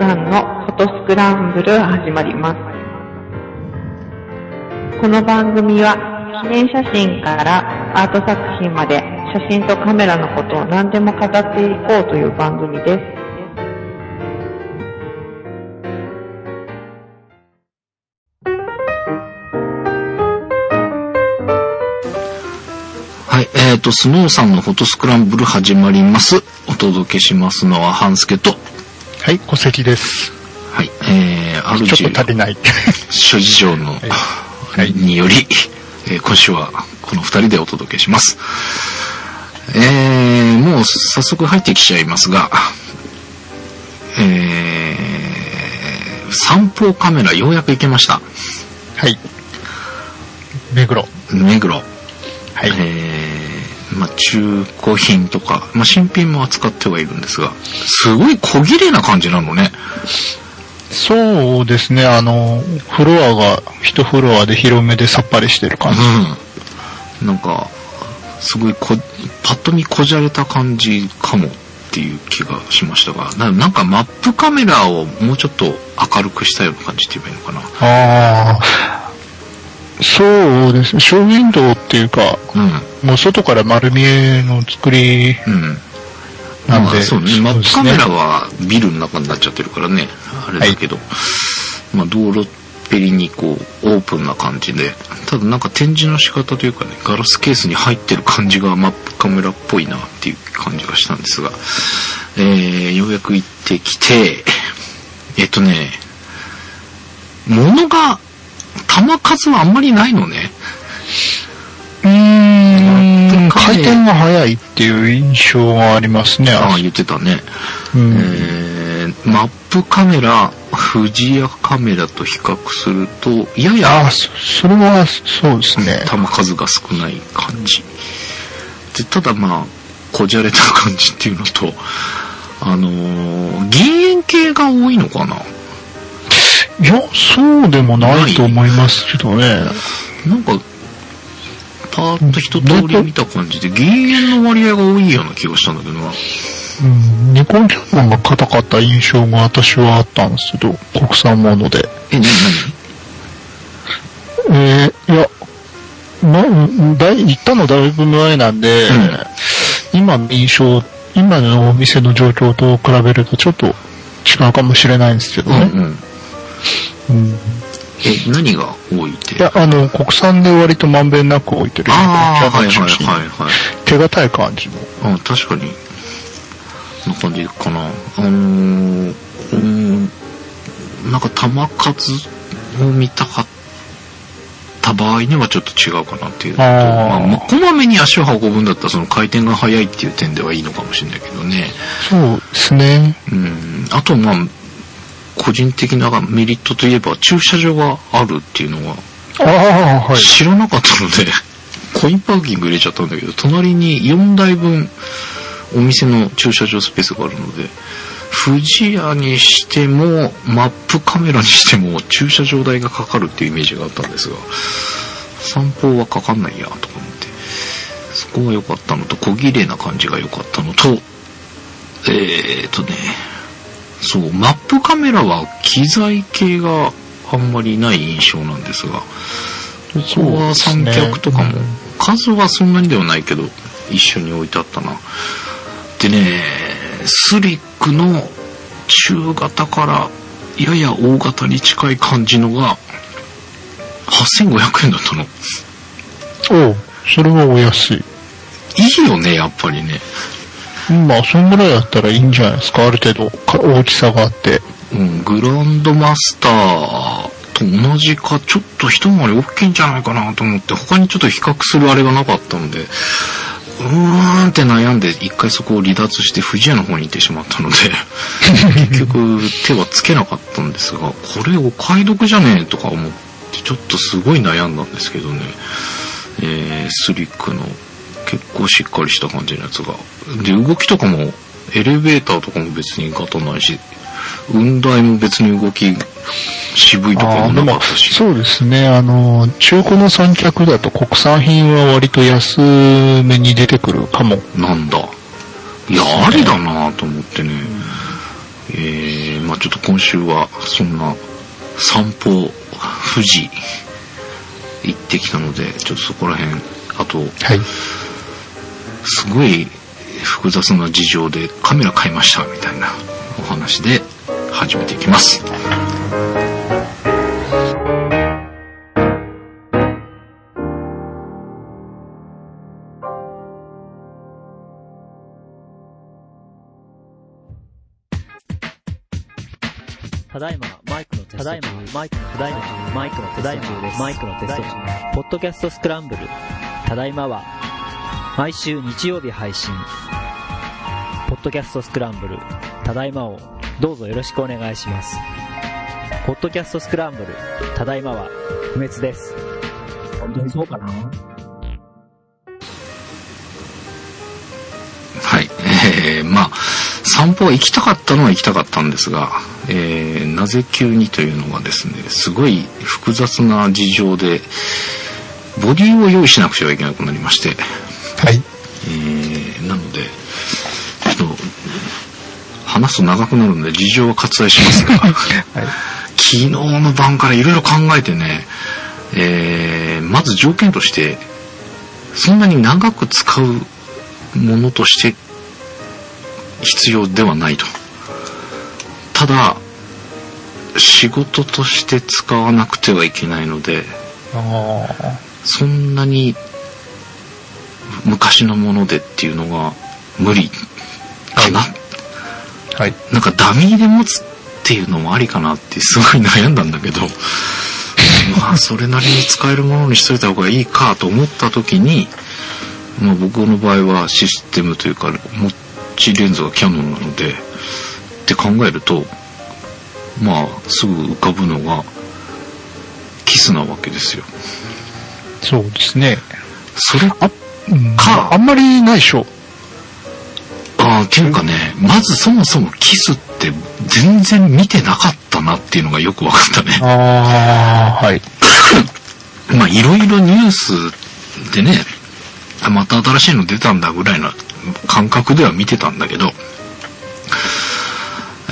さんのフォトスクランブル始まります。この番組は記念写真からアート作品まで写真とカメラのことを何でも語っていこうという番組です。はい、えっ、と、スノーさんのフォトスクランブル始まります。お届けしますのは、半助と、はい、戸籍です。はい、えー、あるちょっと足りない。諸事情の、はいにより、えー今週はこの二人でお届けします。えー、もう早速入ってきちゃいますが、えー、散歩カメラようやく行けました。はい。目黒。目黒。はい。えー、まあ中古品とか、まあ新品も扱ってはいるんですが、すごい小綺麗な感じなのね。そうですね、あの、フロアが一フロアで広めでさっぱりしてる感じ。うん。なんか、すごいこ、パッと見こじゃれた感じかもっていう気がしましたが、ななんかマップカメラをもうちょっと明るくしたような感じって言えばいいのかああ。そうですね、ショーウィンドウっていうか、な。もう外から丸見えの作りうん。うん。なんで、まあそうね、マップカメラはビルの中になっちゃってるからね、あれだけど、まあ道路っぺりにこうオープンな感じで、ただなんか展示の仕方というかね、ガラスケースに入ってる感じがマップカメラっぽいなっていう感じがしたんですが、えー、ようやく行ってきて、えっとね、物が、玉数はあんまりないのね。うーん、回転が速いっていう印象がありますね。ああ、言ってたね。うんえーマップカメラ、富士屋カメラと比較すると、やあやあ、そそれはそうですね。弾数が少ない感じ。で、ただまあ、こじゃれた感じっていうのと、あのー銀塩系が多いのかないや、そうでもないと思いますけどね。なんか、パーッと一通り見た感じで、銀塩の割合が多いような気がしたんだけどな。うん、ニコンキャノンが硬かった印象が私はあったんですけど、国産もので。え、なに？えー、いや、な、だい、行ったのだいぶ前なんで、うん今の印象、今のお店の状況と比べるとちょっと違うかもしれないんですけどね。何うんうん。うんえ、何が多いって？いや、あの、国産で割とまんべんなく置いてる。ああ、はいはいはいはい。手堅い感じの。あ確かに。な感じかな。あのー、うーん、なんか弾数を見たかった場合にはちょっと違うかなっていうのと、あまあ、こまめに足を運ぶんだったらその回転が速いっていう点ではいいのかもしれないけどね。そうですね。うん。あとまあ、個人的なメリットといえば駐車場があるっていうのはああ、はい。知らなかったので、コインパーキング入れちゃったんだけど、隣に4台分お店の駐車場スペースがあるので、富士屋にしても、マップカメラにしても駐車場代がかかるっていうイメージがあったんですが、散歩はかかんないや、とか思って。そこが良かったのと、小綺麗な感じが良かったのと、えーとね、そう、マップカメラは機材系があんまりない印象なんですが、ここは三脚とかも、数はそんなにではないけど、一緒に置いてあったな。でね、スリックの中型からやや大型に近い感じのが、8500円だったの。おうそれはお安い。いいよね、やっぱりね。まあ、そんぐらいだったらいいんじゃないですか？ある程度大きさがあって。うん、グランドマスターと同じか、ちょっと一回り大きいんじゃないかなと思って、他にちょっと比較するあれがなかったので、うーんって悩んで、一回そこを離脱して富士屋の方に行ってしまったので、結局手はつけなかったんですが、これお買い得じゃねえとか思って、ちょっとすごい悩んだんですけどね、えー、スリックの結構しっかりした感じのやつが。で、動きとかも、エレベーターとかも別にガタないし、雲台も別に動き渋いとかもなかった、し。そうですね。あの、中古の三脚だと国産品は割と安めに出てくるかも。なんだ。いや、ありだなと思ってね。えー、まあちょっと今週はそんな散歩富士行ってきたのでちょっとそこら辺あとはい。すごい複雑な事情でカメラ買いましたみたいなお話で始めていきますただいま、マイクのテスト中。ただいま、マイクの、ただいま、マイクのテスト中です。マイクのテスト中。ポッドキャストスクランブル。ただいまは、毎週日曜日配信。ポッドキャストスクランブル。ただいまを、どうぞよろしくお願いします。ポッドキャストスクランブル。ただいまは、不滅です。本当にそうかな？はい。えー、まあ、散歩は行きたかったのは行きたかったんですが、えー、なぜ急にというのがですね、すごい複雑な事情で、ボディを用意しなくてはいけなくなりまして、はい。えー、なので、ちょっと、話すと長くなるので事情は割愛しますが、はい。昨日の晩からいろいろ考えてね、えー、まず条件として、そんなに長く使うものとして必要ではないと。ただ、仕事として使わなくてはいけないので、あそんなに昔のものでっていうのが無理かな。あ。はい。なんかダミーで持つっていうのもありかなってすごい悩んだんだけど、まあそれなりに使えるものにしといた方がいいかと思った時に、まあ僕の場合はシステムというか、持ちレンズがキャノンなので、って考えると、まあすぐ浮かぶのが、キスなわけですよ。そうですね。それあ、うん、かあんまりないでしょ。ああ、っていうかね、まずそもそもキスって全然見てなかったなっていうのがよく分かったね。ああ、はい。まあいろいろニュースでね、あまた新しいの出たんだぐらいな感覚では見てたんだけど、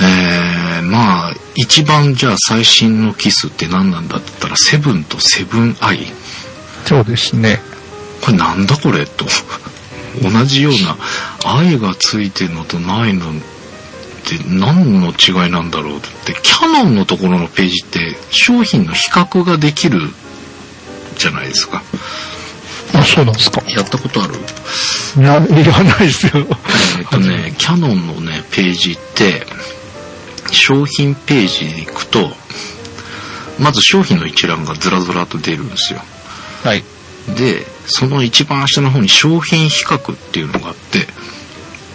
えー、まあ一番じゃあ最新のキスって何なんだったらセブンとセブンアイ。そうですね。これなんだこれと。同じような愛がついてるのとないのって何の違いなんだろうってキャノンのところのページって商品の比較ができるじゃないですかあ、そうなんですか。やったことある？いや、いらないですよ。えっとねキャノンのねページって商品ページに行くとまず商品の一覧がずらずらと出るんですよはい。で、その一番下の方に商品比較っていうのがあって、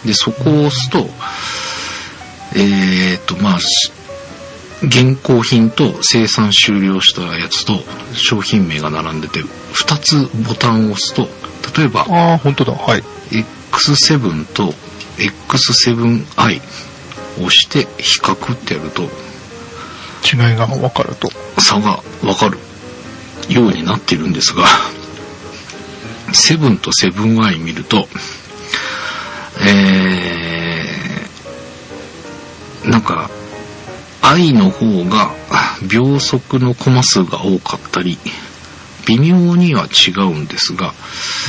で、そこを押すと、えー、っと、まあ、し現行品と生産終了したやつと商品名が並んでて、2つボタンを押すと、例えば、ああ、本当だ。はい。X7 と X7i を押して比較ってやると、違いがわかると。差がわかるようになっているんですが、セブンとセブンアイ見ると、えー、なんか、愛の方が秒速のコマ数が多かったり、微妙には違うんですが、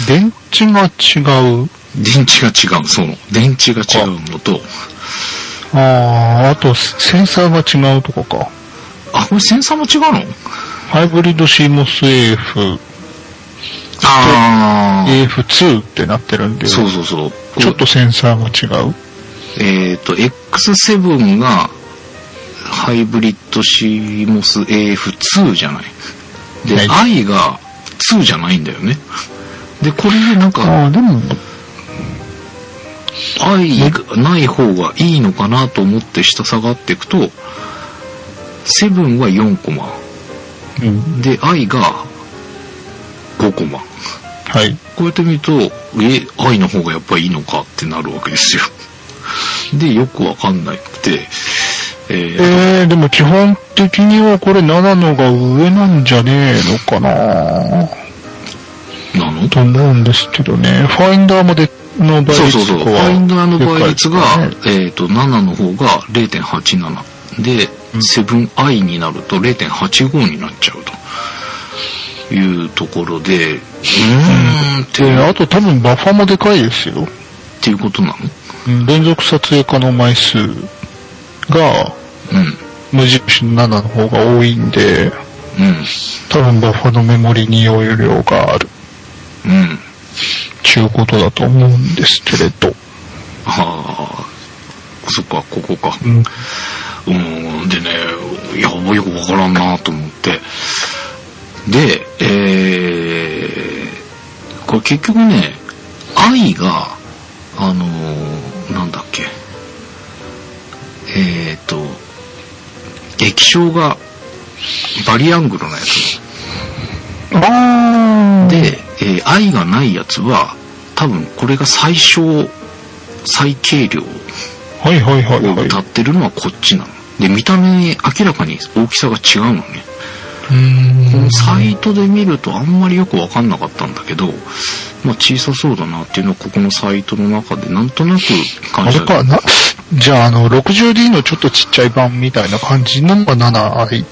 電池が違う？電池が違う、その、電池が違うのと、ああ、あと、センサーが違うとかか。あ、これセンサーも違うの？ハイブリッド CMOS AF、あー、AF2 ってなってるんで、そうそうそう。ちょっとセンサーが違う。えっ、と、X7 がハイブリッド CMOS AF2 じゃない。で、は i が2じゃないんだよね。で、これでなんか、ああ、でも、i がない方がいいのかなと思って下下がっていくと、7は4コマ。うん。で、i が5コマ。はい。こうやって見ると、え、愛の方がやっぱりいいのかってなるわけですよ。で、よくわかんなくて、えーえー、でも基本的にはこれ7のが上なんじゃねえのかななの？と思うんですけどね。ファインダーまでの倍率そうそうそう。ファインダーの倍率が、えっ、と、7の方が0.87。で、うん 7i になると0.85になっちゃうというところで、うーんってで、あと多分バッファもでかいですよ。っていうことなの？うん連続撮影可能枚数がうん。無印の7の方が多いんで、うん。多分バッファのメモリに容量がある。うん。ちゅうことだと思うんですけれど。ああ、そっか、ここか。うん。うん、でね、いや、よくわからんなと思って。で、えー、これ結局ね、愛が、あのーなんだっけ、えーと、液晶がバリアングルのやつ。で、えー愛がないやつは、多分これが最小、最軽量はいはいはいをはい。歌ってるのはこっちなの。で、見た目明らかに大きさが違うのね。このサイトで見るとあんまりよくわかんなかったんだけど、まあ小さそうだなっていうのはここのサイトの中でなんとなく感じあれか、な、じゃああの、60D のちょっとちっちゃい版みたいな感じのが 7i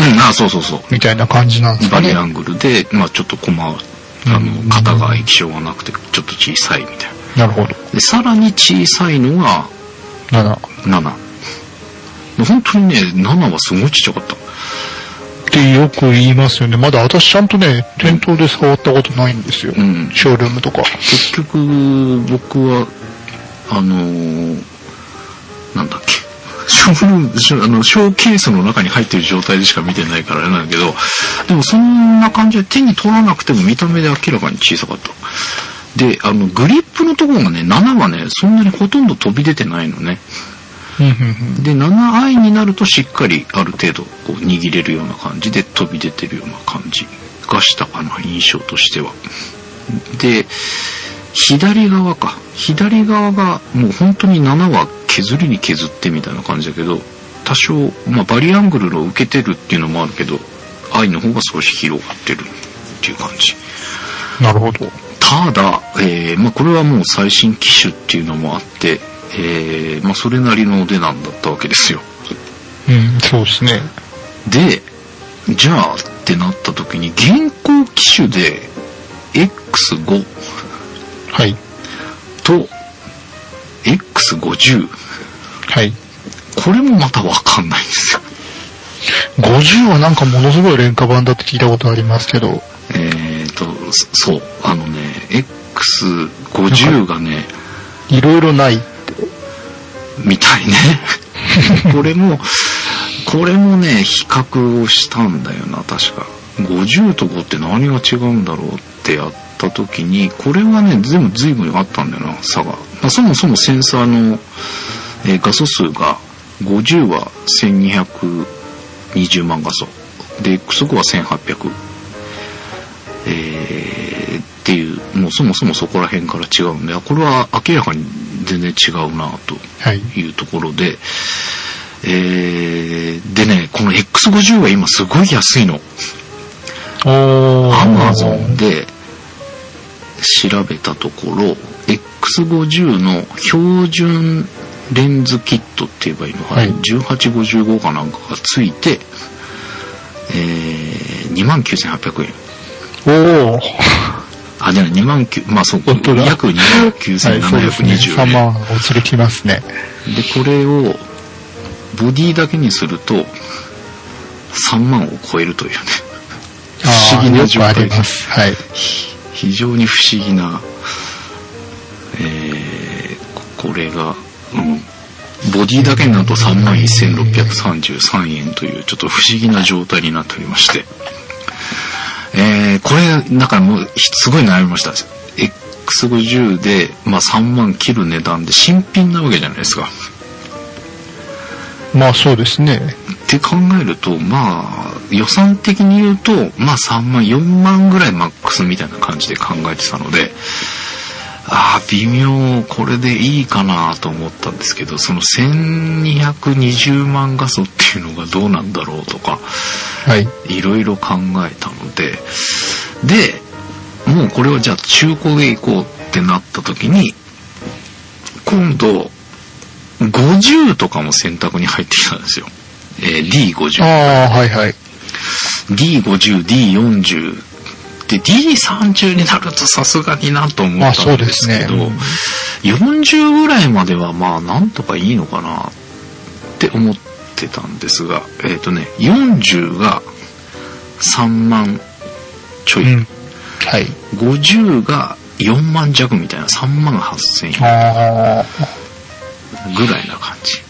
うん、あ、そうそうそう。みたいな感じなんですかね。バリアングルで、まあちょっとコマ、あうんの、型が液晶がなくてちょっと小さいみたいな。なるほど。で、さらに小さいのが7。7。本当にね、7はすごいちっちゃかった。ってよく言いますよね。まだ私ちゃんとね、店頭で触ったことないんですよ。うんショールームとか。結局、僕は、あのーなんだっけ、ショールーム、ショあの、ショーケースの中に入ってる状態でしか見てないからあれなんだけど、でもそんな感じで手に取らなくても見た目で明らかに小さかった。で、あの、グリップのところがね、7はね、そんなにほとんど飛び出てないのね。で、7i になるとしっかりある程度こう握れるような感じで飛び出てるような感じがしたかな、印象としては。で、左側か。左側がもう本当に7は削りに削ってみたいな感じだけど、多少、まあバリアングルを受けてるっていうのもあるけど、i の方が少し広がってるっていう感じ。うん。なるほど。ただ、えーまあ、これはもう最新機種っていうのもあって、えーまあ、それなりのお値段だったわけですよ。うん、そうですね。で、じゃあってなった時に、現行機種で X5 はい。と X50、はい。これもまたわかんないんですよ。50はなんかものすごい廉価版だって聞いたことありますけど。えーと、そそう、あのね、X50 がね、いろいろない。みたいね。これも、これもね、比較をしたんだよな、確か。50と5って何が違うんだろうってやった時に、これはね、全部随分あったんだよな、差が。まあそもそもセンサーの、えー画素数が、50は1220万画素。で、X5 は1800。えーっていう、もうそもそもそこら辺から違うんで、あこれは明らかに全然違うなとはい。いうところで、えー、でね、この X50 は今すごい安いの。アマゾンで調べたところ、X50 の標準レンズキットって言えばいいのかな、はい1855かなんかがついて、えー、29,800円。おー。あ、じゃあ2万9、まあそう、本当だ約2万はい、そうですね。9,720 3円。万お釣りきますね。で、これを、ボディだけにすると、3万を超えるというね。不思議な状態ります。はい。非常に不思議な、えー、ここれが、うん、ボディだけになると3万1633円というちょっと不思議な状態になっておりまして、えー、これ、だからもう、すごい悩みました。X50 で、まあ3万切る値段で新品なわけじゃないですか。まあそうですね。って考えると、まあ、予算的に言うと、まあ3万、4万ぐらいマックスみたいな感じで考えてたので、ああ、微妙、これでいいかなと思ったんですけど、その1220万画素っていうのがどうなんだろうとか、はい。いろいろ考えたので、で、もうこれはじゃあ中古で行こうってなった時に、今度、50とかも選択に入ってきたんですよ。えー D50。ああ、はいはい。D50、D40。で、D30 になるとさすがになと思まあったんですけど、ね。40ぐらいまではまあなんとかいいのかなって思ってたんですが、えっ、とね、40が3万ちょい、うん。はい。50が4万弱みたいな3万8000円ぐらいな感じ。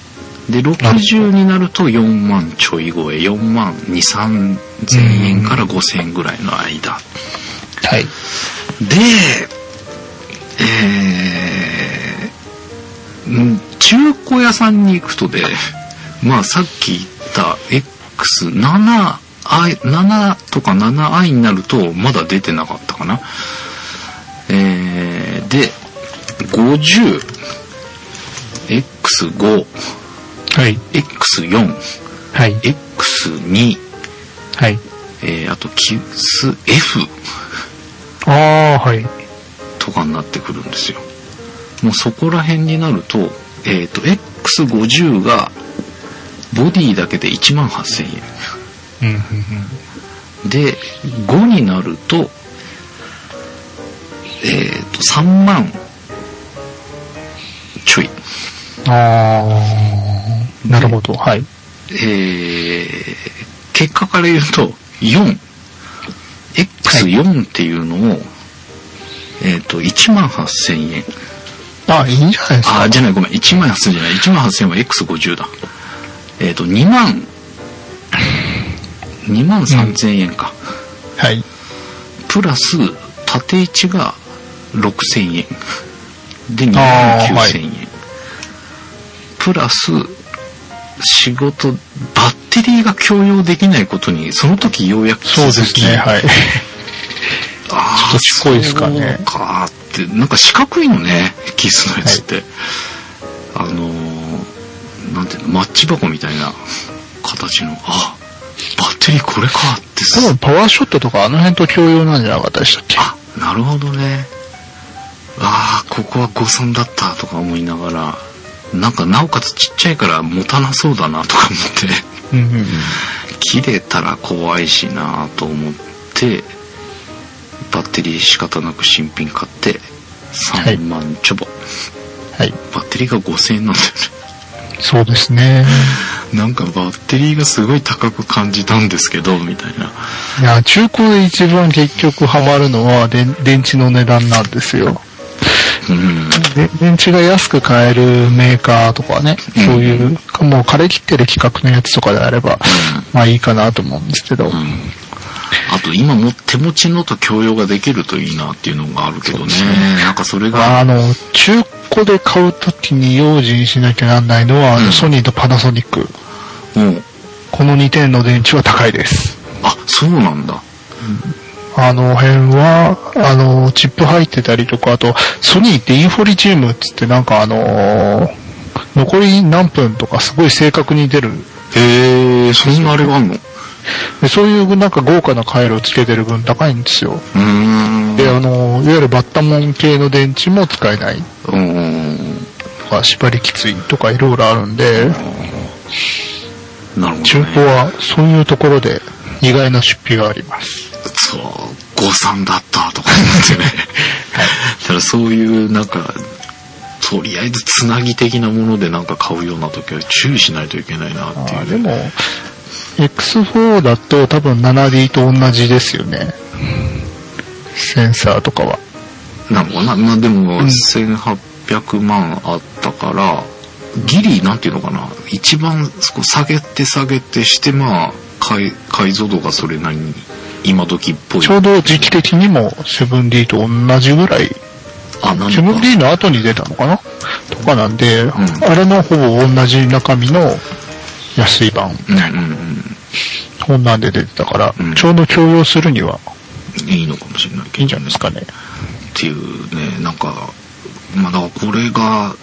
で、60になると4万ちょい超え、4万2、3千円から5千円ぐらいの間。はい。で、えーうん中古屋さんに行くとで、まあさっき言った X7、I 7とか 7i になるとまだ出てなかったかな。えーで、50、X5、はい。X4、はい。X2、はい。えーあと、キス F ああ、はい。とかになってくるんですよ。もうそこら辺になると、えっ、と、X50 が、ボディだけで1万8000うん、うん、円。で、5になると、えっ、と、3万ちょい。うん。ああ、なるほど。はい。えー、結果から言うと、4。X4 っていうのを、えっ、と、1万8000円。あいいんじゃないですか。あ、じゃない、ごめん。1万8000じゃない。1万8000は X50 だ。えっ、と、2万、2万3000円か。はい。プラス、縦位置が6000円。で、2万あーはい9000円。プラス、仕事、バッテリーが共用できないことに、その時ようやく気そうですね。はい。あちょっとちっこいですかねそうかって、なんか四角いのね、キスのやつって。あのー、なんていうの、マッチ箱みたいな形の、あ、バッテリーこれかって多分パワーショットとかあの辺と共用なんじゃなかったでしたっけ？あ、なるほどね。ああ、ここは誤算だったとか思いながら、なんかなおかつちっちゃいから持たなそうだなとか思って、うんうんうん。切れたら怖いしなと思って、バッテリー仕方なく新品買って、はい3万ちょぼ。はい。バッテリーが5000円なんだよね。そうですね。なんかバッテリーがすごい高く感じたんですけど、みたいな。いや、中古で一番結局ハマるのは電電池の値段なんですよ。うん。で電池が安く買えるメーカーとかね、うんそういう、もう枯れ切ってる規格のやつとかであれば、まあいいかなと思うんですけど。うん。あと今も手持ちのと共用ができるといいなっていうのがあるけどね。なんかそれが、あの、中古で買うときに用心しなきゃなんないのは、あうんのソニーとパナソニック。もう、この2点の電池は高いです。あ、そうなんだ。あの辺は、あの、チップ入ってたりとか、あと、ソニーってインフォリチウムっつってなんかあのー残り何分とかすごい正確に出る。へえ、そんなあれがあんの？うでそういうなんか豪華な回路をつけてる分高いんですよ。で、あの、いわゆるバッタモン系の電池も使えないうん。とか、縛りきついとかいろいろあるんで、なるほど、ね。中古はそういうところで意外な出費があります。そう、誤算だったとか思ってね。だからそういうなんか、とりあえずつなぎ的なものでなんか買うような時は注意しないといけないなっていう。あでも、X4 だと多分 7D と同じですよね。センサーとかは。なのかなまあでも、うん1800万あったから、ギリ、なんていうのかな一番そこ下げて下げてして、まあ、解解像度がそれなりに今時っぽい。ちょうど時期的にも 7D と同じぐらい、あ、なんだ 7D の後に出たのかな？とかなんで、んあれのほぼ同じ中身の安い版、うんうんうん。こんなんで出てたから、うんちょうど共用するにはいいのかもしれないけど。いいんじゃないですかね。っていうね、なんか、まあだからこれが、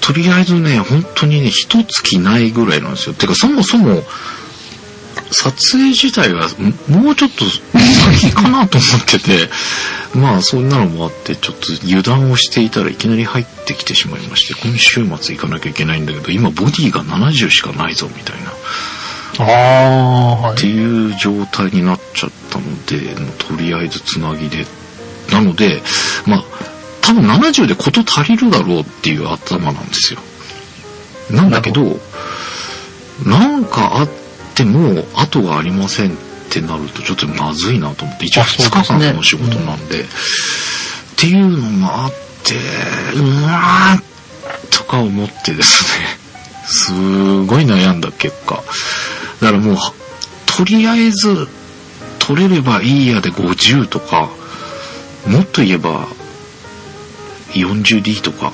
とりあえずね、本当にね、一月ないぐらいなんですよ。てかそもそも、撮影自体がんもうちょっとりかなと思ってて、まあそんなのもあって、ちょっと油断をしていたらいきなり入ってきてしまいまして、今週末行かなきゃいけないんだけど、今ボディが70しかないぞみたいな。ああ、はってい。いう状態になっちゃったので、とりあえずつなぎで。なので、まあ、多分70で事足りるだろうっていう頭なんですよ。なんだけど、なんかあっても後がありませんってなるとちょっとまずいなと思って、一応あそう2ですね。日間の仕事なんで、っていうのもあって、うわーとか思ってですね、すごい悩んだ結果。だからもう、とりあえず、取れればいいやで50とか、もっと言えば、40D とか、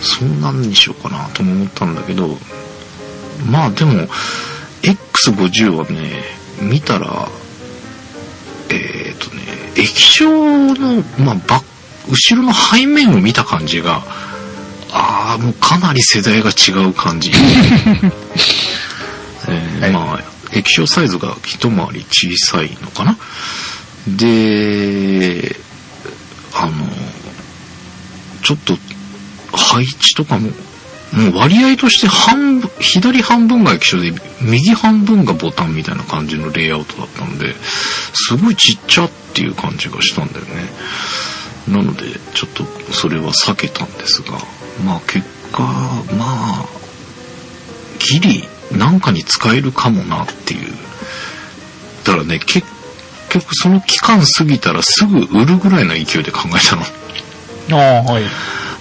そんなんにしようかなとも思ったんだけど、まあでも、X50 はね、見たら、えっ、とね、液晶の、まあ、バ後ろの背面を見た感じが、ああ、もうかなり世代が違う感じ。えーはいまあ、液晶サイズが一回り小さいのかな。で、あの、ちょっと配置とかも、もう割合として半分、左半分が液晶で、右半分がボタンみたいな感じのレイアウトだったので、すごいちっちゃっていう感じがしたんだよね。なので、ちょっとそれは避けたんですが、まあ結果、まあ、ギリなんかに使えるかもなっていう。だからね、結局その期間過ぎたらすぐ売るぐらいの勢いで考えたの。ああ、はい。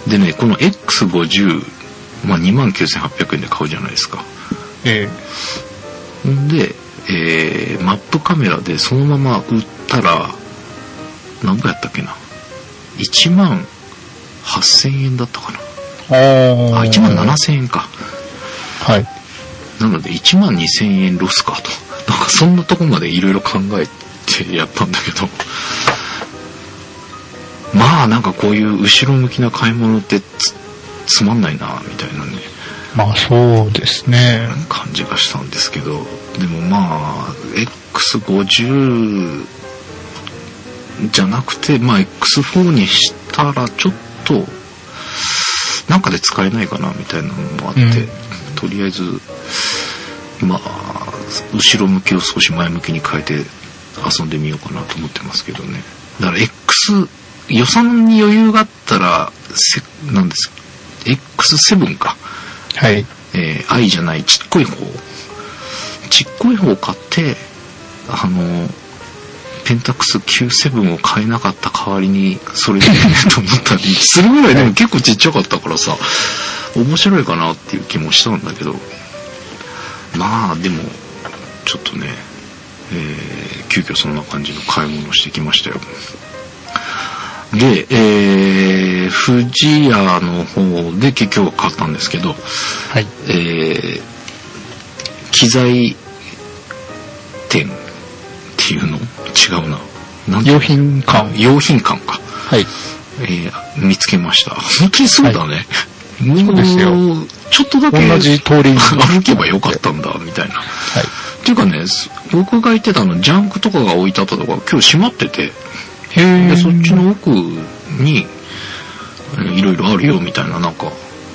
でね、この X50、まあ29,800円で買うじゃないですか。えんで、えー、マップカメラでそのまま売ったら、何ぼやったっけな。1万8000円だったかな。あ。あ、1万7000円か。はい。なので1万2000円ロスかと。なんかそんなとこまでいろいろ考えてやったんだけど。まあなんかこういう後ろ向きな買い物ってつつまんないな、みたいなね。まあそうですね。感じがしたんですけどでもまあ X50 じゃなくてまあ X4 にしたらちょっとなんかで使えないかなみたいなのもあって、うんとりあえずまあ後ろ向きを少し前向きに変えて遊んでみようかなと思ってますけどねだから X 予算に余裕があったらせなんです X7 か。はい。えー愛じゃないちっこい方。ちっこい方を買ってあのペンタックス97を買えなかった代わりにそれでいいねと思ったり するぐらいでも結構ちっちゃかったからさ面白いかなっていう気もしたんだけど。まあでもちょっとね、えー急遽そんな感じの買い物をしてきましたよで、えー、富士屋の方で結局は買ったんですけど、はい。えー機材店っていうの？違うな。なんて用品館。用品館か。はい。えー見つけました。本当にそうだね。もそうですよちょっとだけ同じ通りに。歩けばよかったんだ、みたいな。はい。っていうかね、す僕が言ってたの、ジャンクとかが置いてあったとか、今日閉まってて。で、そっちの奥に、えーいろいろあるよ、みたいな、なんか、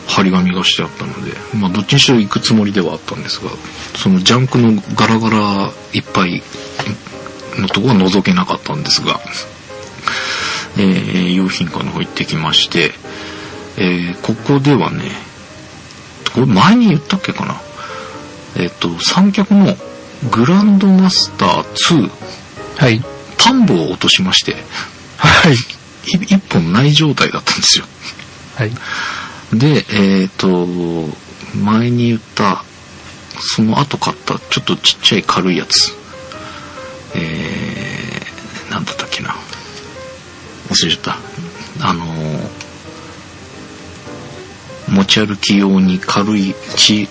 張り紙がしてあったので、まあ、どっちにしろ行くつもりではあったんですが、そのジャンクのガラガラいっぱいのとこは覗けなかったんですが、えー用品館の方行ってきまして、えーここではね、これ前に言ったっけかな？えっ、と、三脚のグランドマスター2、はい。タンボを落としまして、はい。い一本ない状態だったんですよ。はい。で、えっ、と、前に言った、その後買ったちょっとちっちゃい軽いやつ。えー、なんだったっけな。忘れちゃった。あのー持ち歩き用に軽いち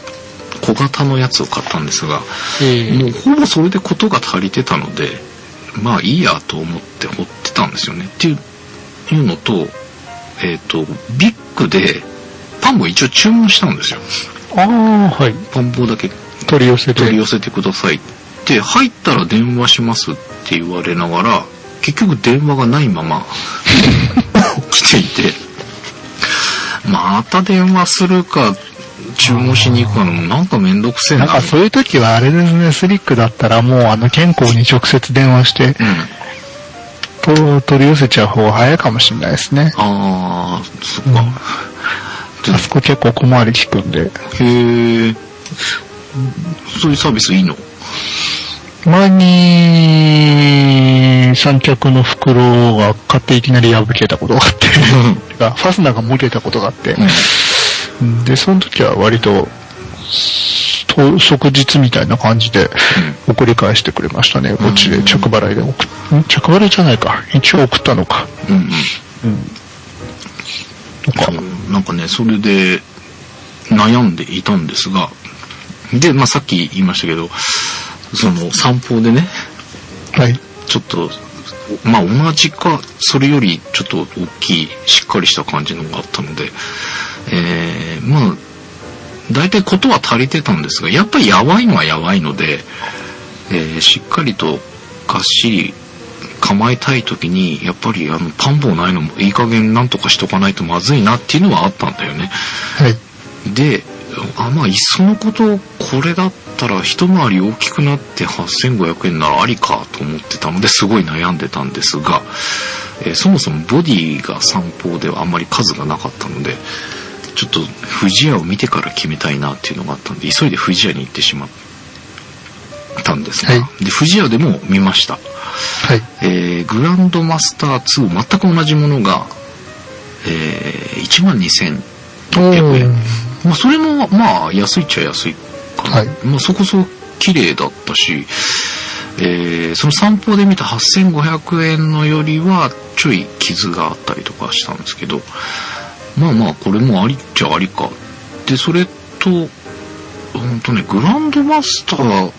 小型のやつを買ったんですが、えもうほぼそれでことが足りてたので、まあいいやと思って掘ってたんですよね。っていういうのと、えっ、と、ビッグでパンも一応注文したんですよ。ああ、はい。パン棒だけ取り寄せて。取り寄せてくださいって、入ったら電話しますって言われながら、結局電話がないまま 来ていて、また電話するか、注文しに行くかのもなんかめんどくせえな。なんかそういう時はあれですね、スリックだったらもうあの健康に直接電話して、うん。と取り寄せちゃう方が早いかもしれないですね。あー、そっか。あそこ結構小回り効くんで。へえ。そういうサービスいいの？前に、三脚の袋が買っていきなり破けたことがあって、ファスナーが漏れたことがあって、で、その時は割と、と即日みたいな感じで送り返してくれましたね。こっちで着払いで送っ、ん？着払いじゃないか。一応送ったのか。うんうん。なんかそうなんかね、それで悩んでいたんですが、で、まあ、さっき言いましたけど、その散歩でね、はい。ちょっと、まあ、同じか、それよりちょっと大きい、しっかりした感じのがあったので、えー、まあ、大体ことは足りてたんですが、やっぱりやばいのはやばいので、えーしっかりとがっしり構えたい時に、やっぱりあの、パン棒ないのもいい加減なんとかしとかないとまずいなっていうのはあったんだよね。はい。で、あ、まあ、いっそのこと、これだったら一回り大きくなって8500円ならありかと思ってたのですごい悩んでたんですが、えーそもそもボディが散歩ではあんまり数がなかったので、ちょっと富士屋を見てから決めたいなっていうのがあったんで、急いで富士屋に行ってしまったんですが、はで、富士屋でも見ました。はい。えーグランドマスター2、全く同じものが、えー、12,600円。まあ、それも、まあ、安いっちゃ安いかな。はいまあ、そこそこ綺麗だったし、えーその散歩で見た8500円のよりは、ちょい傷があったりとかしたんですけど、まあまあ、これもありっちゃありか。で、それと、ほんとね、グランドマスター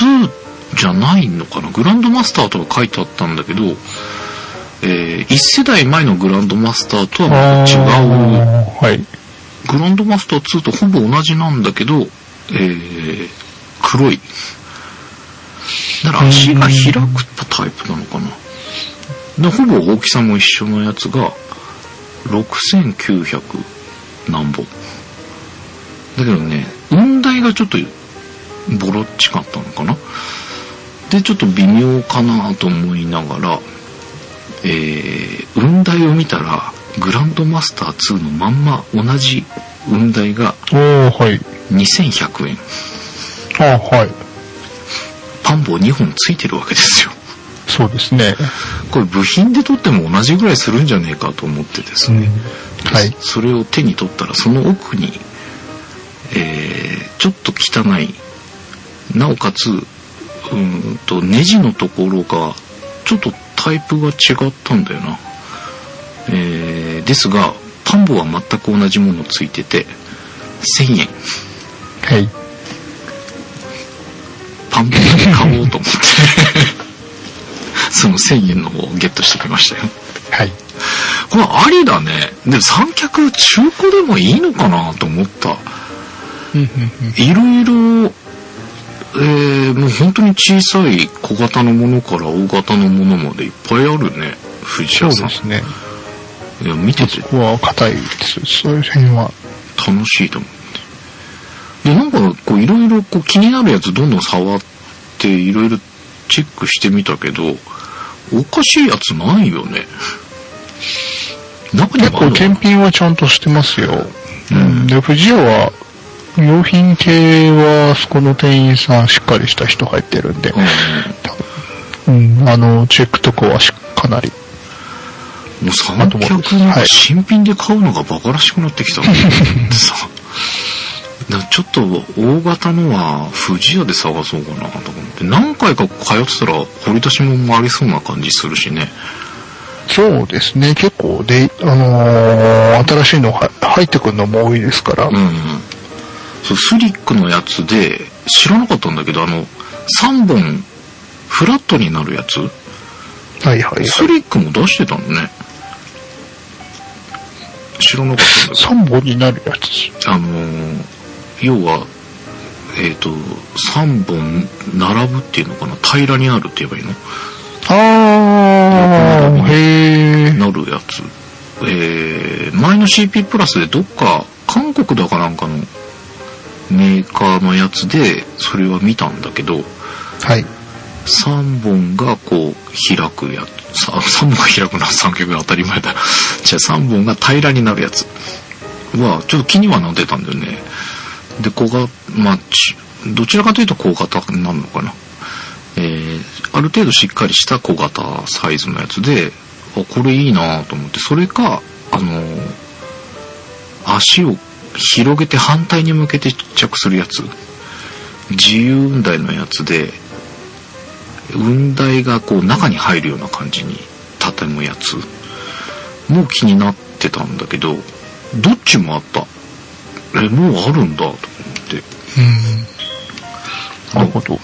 2じゃないのかなグランドマスターとか書いてあったんだけど、え1世代前のグランドマスターとはまた違うはい。グランドマスター2とほぼ同じなんだけど、えー、黒い。だから足が開くタイプなのかな。で、ほぼ大きさも一緒のやつが、6900何本。だけどね、雲台がちょっとボロっちかったのかな？で、ちょっと微妙かなと思いながら、えー、雲台を見たら、グランドマスター2のまんま同じ雲台がおー、はい。2100円。はい。パン棒2本ついてるわけですよ。そうですね。これ部品で取っても同じぐらいするんじゃねえかと思ってですね。はい。それを手に取ったらその奥に、えー、ちょっと汚い、なおかつ、うーんと、ネジのところが、ちょっとタイプが違ったんだよな。えー、ですが、パンボは全く同じものついてて、1000円。はい。パンボ買おうと思って、その1000円の方をゲットしてきましたよ。はい。これありだね。でも三脚中古でもいいのかなと思った。いろいろ、えー、もう本当に小さい小型のものから大型のものまでいっぱいあるね。富士そう屋さん。ですね。いや、見ててそこは硬いです。そういう辺は。楽しいと思って。で、なんかこういろいろこう気になるやつどんどん触っていろいろチェックしてみたけど、おかしいやつないよね。中に結構検品はちゃんとしてますよ。うんで、富士屋は、用品系は、そこの店員さんしっかりした人入ってるんで、うんうん、あの、チェックとかはしかなり。もう三脚なんか新品で買うのがバカらしくなってきたなと思ってさ。だちょっと大型のは富士屋で探そうかなと思って。何回か通ってたら掘り出し物もありそうな感じするしね。そうですね、結構で、あのー新しいのは入ってくるのも多いですから、うん。そう、スリックのやつで知らなかったんだけど、あの、3本フラットになるやつ？はいはいはい。スリックも出してたのね。知らなかったんだけど。3本になるやつ。あのー要は、えっ、と、3本並ぶっていうのかな？平らになるって言えばいいの？あー、へー。なるやつ。えー、前の CP プラスでどっか、韓国だかなんかのメーカーのやつで、それは見たんだけど、はい。3本がこう開くやつ。さ3本が開くのは三脚が当たり前だ。じゃあ3本が平らになるやつは、ちょっと気にはなってたんだよね。で、小型、まあ、どちらかというと小型になるのかな。えー、ある程度しっかりした小型サイズのやつで、あ、これいいなと思って、それか、あのー足を広げて反対に向けて着するやつ。自由雲台のやつで、雲台がこう中に入るような感じに畳むやつもう気になってたんだけど、どっちもあった。え、もうあるんだと思って。なるほど。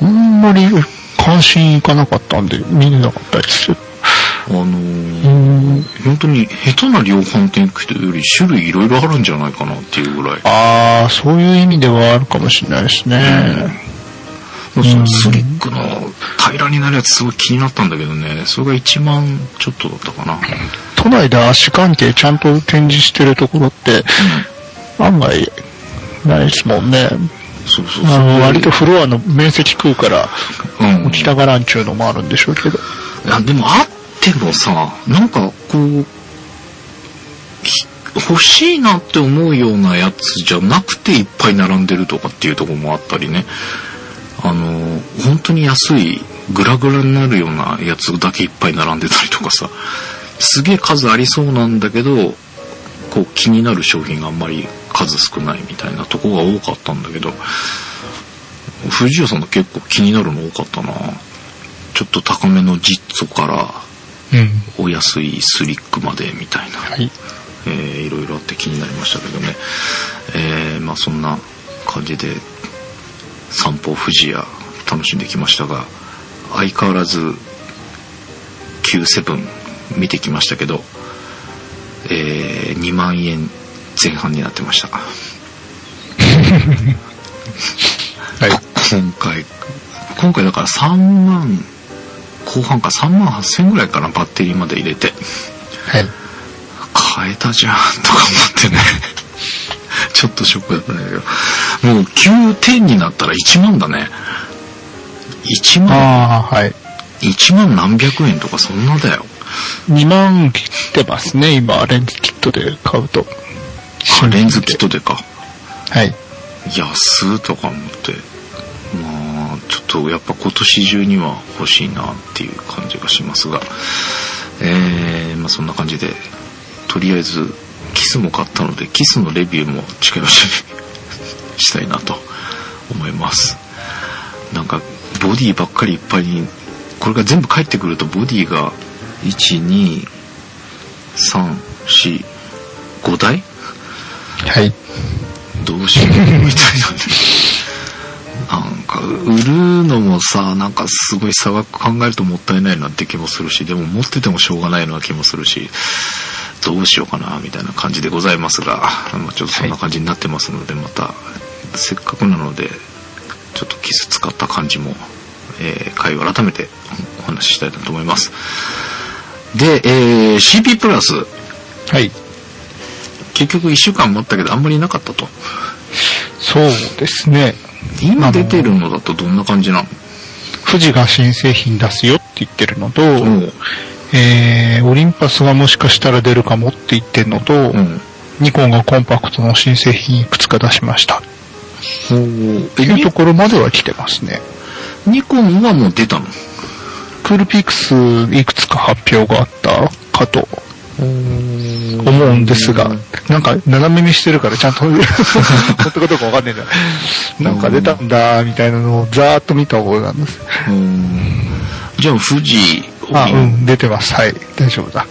あんまり関心いかなかったんで、見れなかったですよ。あのうー、ん。本当に下手な量販店行く人より種類いろいろあるんじゃないかなっていうぐらい。あー、そういう意味ではあるかもしれないですね。もうそのスリックの平らになるやつすごい気になったんだけどね、それが1万ちょっとだったかな。都内で足関係ちゃんと展示してるところって、案外ないですもんね。そうそうそう。割とフロアの面積食うから、うん。起きたがらんちゅうのもあるんでしょうけど。いや、でもあってもさ、なんかこう、ひ欲しいなって思うようなやつじゃなくていっぱい並んでるとかっていうところもあったりね。あの、本当に安い、グラグラになるようなやつだけいっぱい並んでたりとかさ、すげえ数ありそうなんだけど、こう気になる商品があんまり数少ないみたいなとこが多かったんだけど、藤谷さんの結構気になるの多かったなちょっと高めのジッツォからうん。お安いスリックまでみたいな、はい。えーいろいろあって気になりましたけどね。えーまあそんな感じで散歩富士屋楽しんできましたが、相変わらず Q7 見てきましたけど、えー2万円前半になってました。はい。今回、今回だから3万後半か3万8000ぐらいかな、バッテリーまで入れて。はい。買えたじゃん、とか思ってね。ちょっとショックだったんだけど。もう9点になったら1万だね。1万、ああ、はい。1万何百円とかそんなだよ。2万切ってますね、今、レンズキットで買うと。あレンズキットでか。はい。安とか思って。まあ、ちょっとやっぱ今年中には欲しいなっていう感じがしますが。えー、まあそんな感じで、とりあえず、キスも買ったので、キスのレビューも近いうちにしたいなと思います。なんか、ボディばっかりいっぱいに、これが全部返ってくるとボディが、1、2、3、4、5台はい。どうしようみたいなね。なんか、売るのもさ、なんかすごい差額考えるともったいないなって気もするし、でも持っててもしょうがないような気もするし、どうしようかな、みたいな感じでございますが、まあちょっとそんな感じになってますので、また、せっかくなので、ちょっとキス使った感じも、えー、回を改めてお話ししたいなと思います。で、えー、CP プラス、はい。結局1週間待ったけどあんまりなかったと。そうですね。今出てるのだとどんな感じなの？富士が新製品出すよって言ってるのと、うん。えー、オリンパスがもしかしたら出るかもって言ってるのと、うん。ニコンがコンパクトの新製品いくつか出しました。ってえいうところまでは来てますね。ニコンはもう出たの？クールピックスいくつか発表があったかと思うんですが、なんか斜め見してるからちゃんと本当かどうかわかんないんだ。なんか出たんだみたいなのをざーっと見た覚えがあるんです。うんじゃあ富士、あ、うオリン、ん、出てます。はい、大丈夫だ。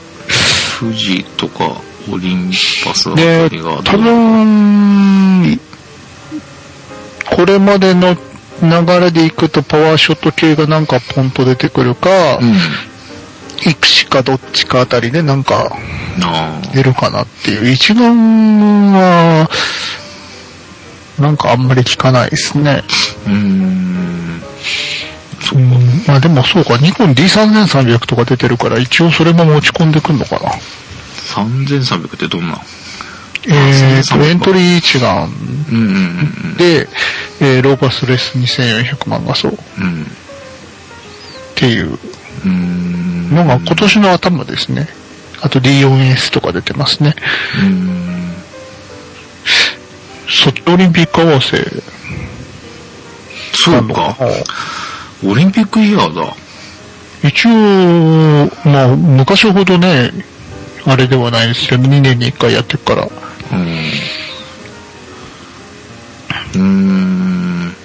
富士とかオリンパスあたでりが、多分、これまでの流れでいくとパワーショット系がなんかポンと出てくるか、うん。イクシかどっちかあたりでなんか。出るかなっていう。一眼は、なんかあんまり聞かないですね。うーん。うん。まあでもそうか、ニコン D3300 とか出てるから、一応それも持ち込んでくんのかな。3300ってどんな？えーと、3300エントリー一眼うんうんうんで、えーローパスレス2400万画素っうん。うん。ていううーん。のが今年の頭ですね。あと D4S とか出てますね。ソチオリンピック合わせそうか。オリンピックイヤーだ。一応、まあ、昔ほどね、あれではないですけど、2年に1回やってるから。うん。うーん。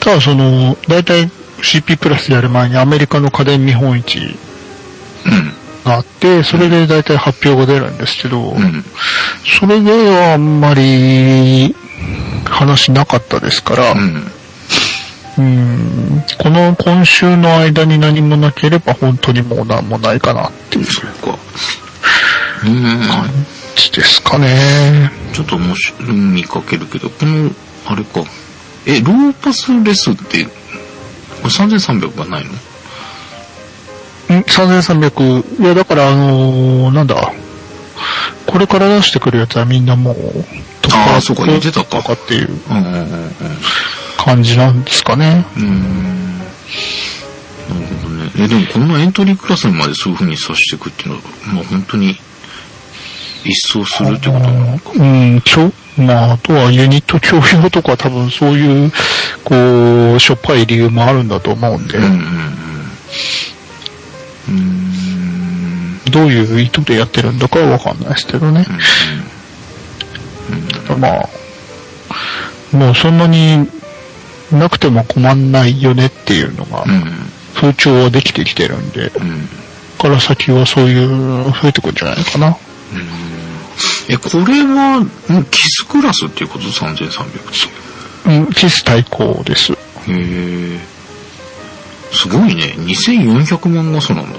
ただその、だいたい CP プラスやる前にアメリカの家電見本市うん。があって、それでだいたい発表が出るんですけど、うん。それではあんまり話なかったですから、うん。うんこの今週の間に何もなければ本当にもう何もないかなっていうそうか。うーん。感じですかね。ちょっと面白い、見かけるけど、この、あれか。え、ローパスレスって、これ3300がないの？ん ?3300、いやだからあのーなんだ、これから出してくるやつはみんなもう、あーそうか言ってたかっていううんうんうんうん。感じなんですかね。うーん。なるほどね。え、でもこのエントリークラスにまでそういう風にさしていくっていうのは、まあ本当に、一掃するってことなの？か。うん、ちょ、まあ、あとはユニット共用とか多分そういう、こう、しょっぱい理由もあるんだと思うんで、うんうんうん。どういう意図でやってるんだかはわかんないですけどね。まあ、もうそんなになくても困んないよねっていうのがう、ん。風潮はできてきてるんで、うん。から先はそういう、増えてくるんじゃないかな。え、これは、んキスクラスっていうこと ?3300 って。うん、キス対抗です。へえ。すごいね。2400万画素なんだ。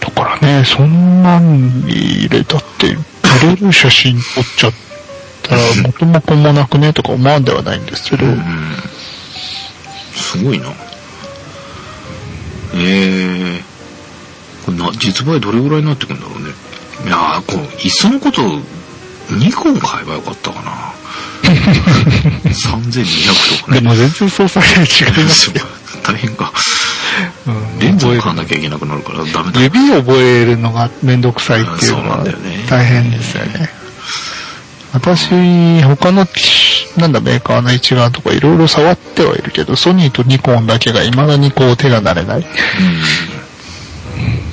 だからね、そんなんに入れたって、撮れる写真撮っちゃったら、元も子もなくねとか思わんではないんですけど、うん。すごいな。ええこれな、実売どれぐらいになってくんだろうね。いやー、こう、いっそのこと、ニコン買えばよかったかな。3200とかね。でも全然操作が違いますよ。大変か。うんレンズを買わなきゃいけなくなるからダメだ。指を覚えるのがめんどくさいっていうのは大変ですよね。私、他の、なんだ、メーカーの一眼とかいろいろ触ってはいるけど、ソニーとニコンだけが未だにこう手が慣れないっ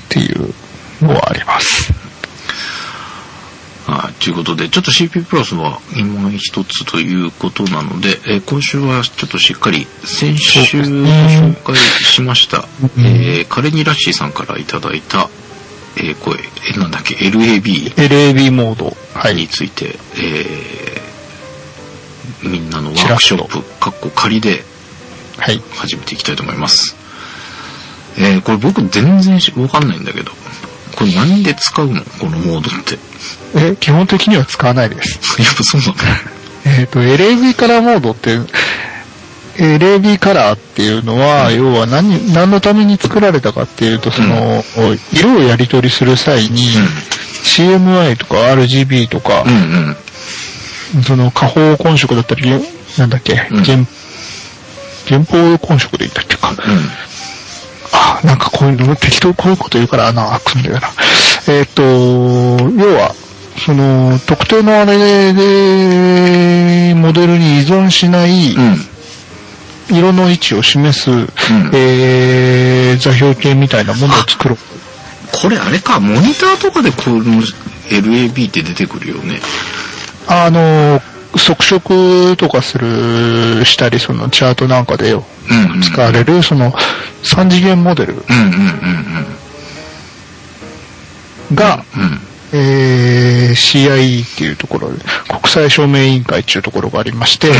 ていうのはあります。はい。ということで、ちょっと CP プラスは今一つということなので、えー今週はちょっとしっかり先週ご紹介しました、えーカレニラッシーさんからいただいた、えーこれ、えなんだっけ、LAB LAB モード。はにい。ついて、えーみんなのワークショップ、かっこ仮ではい。始めていきたいと思います。えーこれ僕全然しわかんないんだけど、これ何で使うの？このモードって。え、基本的には使わないです。やっぱそうなの？えっ、と、LAB カラーモードって、LAB カラーっていうのは、要は何、何のために作られたかっていうと、その、色をやり取りする際に、CMI とか RGB とか。その下方混色だったり、なんだっけ、うん。原、原方混色でいいんだっけ？なんかこういうの、適当こういうこと言うから穴開くんだよな。えっ、と、要は、その、特定のあれで、モデルに依存しないうん。うん。色の位置を示す、えー、座標系みたいなものを作ろう。これあれか、モニターとかでこの LAB って出てくるよね。あの、測色とかする、したり、そのチャートなんかでよ、うん、うん。使われる、その、3次元モデルが。えー CIE っていうところで、国際証明委員会っていうところがありまして、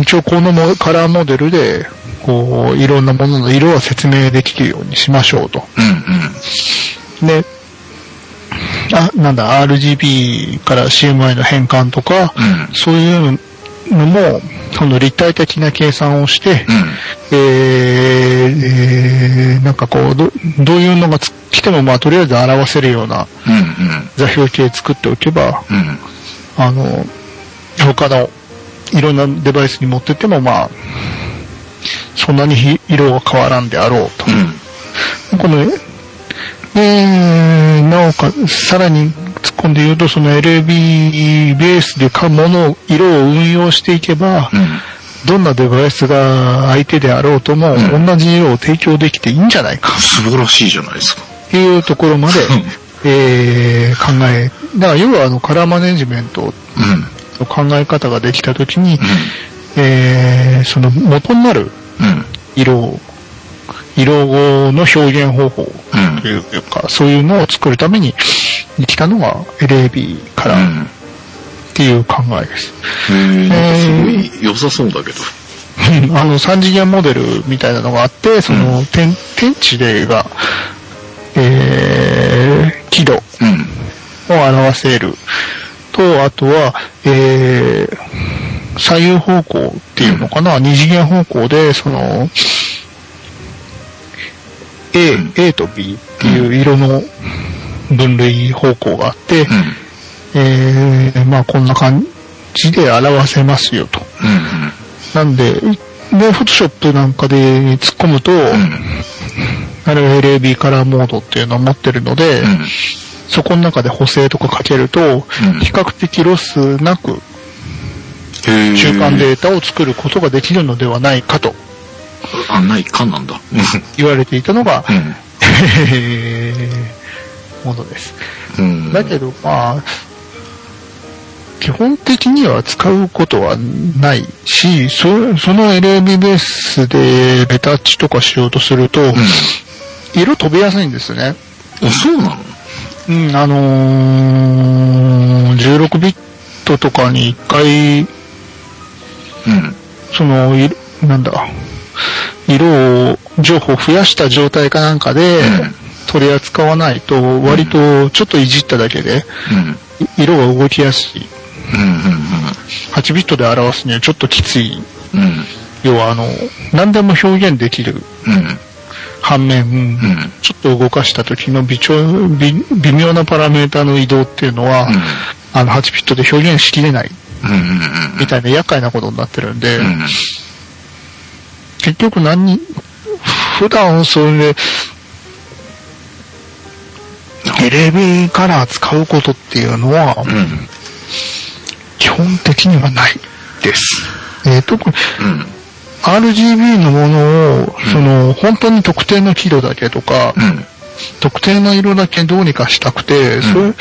一応このモカラーモデルで、こう、いろんなものの色を説明できるようにしましょうと。で、あ、なんだ、RGB から CMI の変換とか、うんそういうのも、その立体的な計算をして、うん。えーえーなんかこう、どどういうのがつ来ても、まあ、とりあえず表せるようなうん。うん。座標系作っておけば、うん。あの、他のいろんなデバイスに持ってっても、まあ、そんなにひ色が変わらんであろうと。うん。この、えー、なおかつ、さらに突っ込んで言うと、その LAB ベースでかもの、色を運用していけば、うん。どんなデバイスが相手であろうとも、うん同じ色を提供できていいんじゃないか素晴らしいじゃないですか。というところまで、えー、考え、だから要はあのカラーマネジメントうん。の考え方ができたときに、うえー、その元になるん。うん。色を、色の表現方法うんというか、そういうのを作るためにできたのが LAB カラーうん。っていう考えです。へーなんかすごい良さそうだけど。あの、3次元モデルみたいなのがあって、その、天、天地でが、えー、輝度うん。を表せる。と、あとは、えー、左右方向っていうのかな、二次元方向で、その、A、うん A と B っていう色の分類方向があって、うん。えー、まあこんな感じで表せますよと。うん。なんで、で、フォトショップなんかで突っ込むと、うん。あれは LAB カラーモードっていうのを持ってるので、うん。そこの中で補正とかかけると、うん比較的ロスなく中間データを作ることができるのではないかとあ、ないかなんだ。言われていたのが、うん。え ーものです。うん。だけど、まあ、基本的には使うことはないし、そその LAB ベースでレタッチとかしようとすると、うん。色飛びやすいんですね。あ、そうなの？うん、あのー、16ビットとかに一回、うん。その、いなんだ、色を、情報を増やした状態かなんかでうん取り扱わないと、割とちょっといじっただけで、色が動きやすい。うん。うん。8ビットで表すにはちょっときつい。うん。要はあの、何でも表現できるうん。反面、んちょっと動かした時の微調微微妙なパラメータの移動っていうのは、あの8ビットで表現しきれない。みたいな厄介なことになってるんで、うん。結局何に、普段それで、LAB カラー使うことっていうのは、うん。基本的にはないです。えー特にうん。RGB のものを、その、本当に特定の輝度だけとか、うん。特定の色だけどうにかしたくて、それ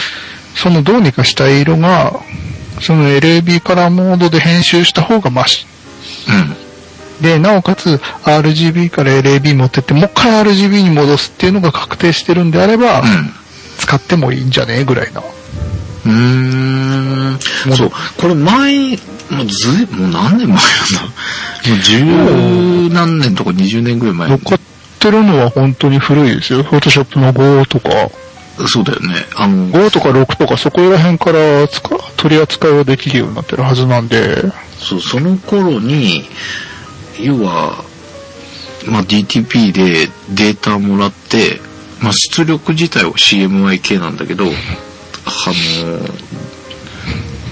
そのどうにかしたい色が、その LAB カラーモードで編集した方がマシ。うん。で、なおかつ RGB から LAB 持ってって、もう一回 RGB に戻すっていうのが確定してるんであれば、使ってもいいんじゃねえぐらいな。うん。うーん。そう。これ前、もうずい、もう何年前なんだ？もう十何年とか20年ぐらい前乗ってるのは本当に古いですよ。Photoshop の5とか、そうだよね。あの、5とか6とかそこら辺から使取り扱いはできるようになってるはずなんで、そう、その頃に、要は、まあ、DTP でデータもらって、まあ、出力自体は CMYK なんだけど、あの、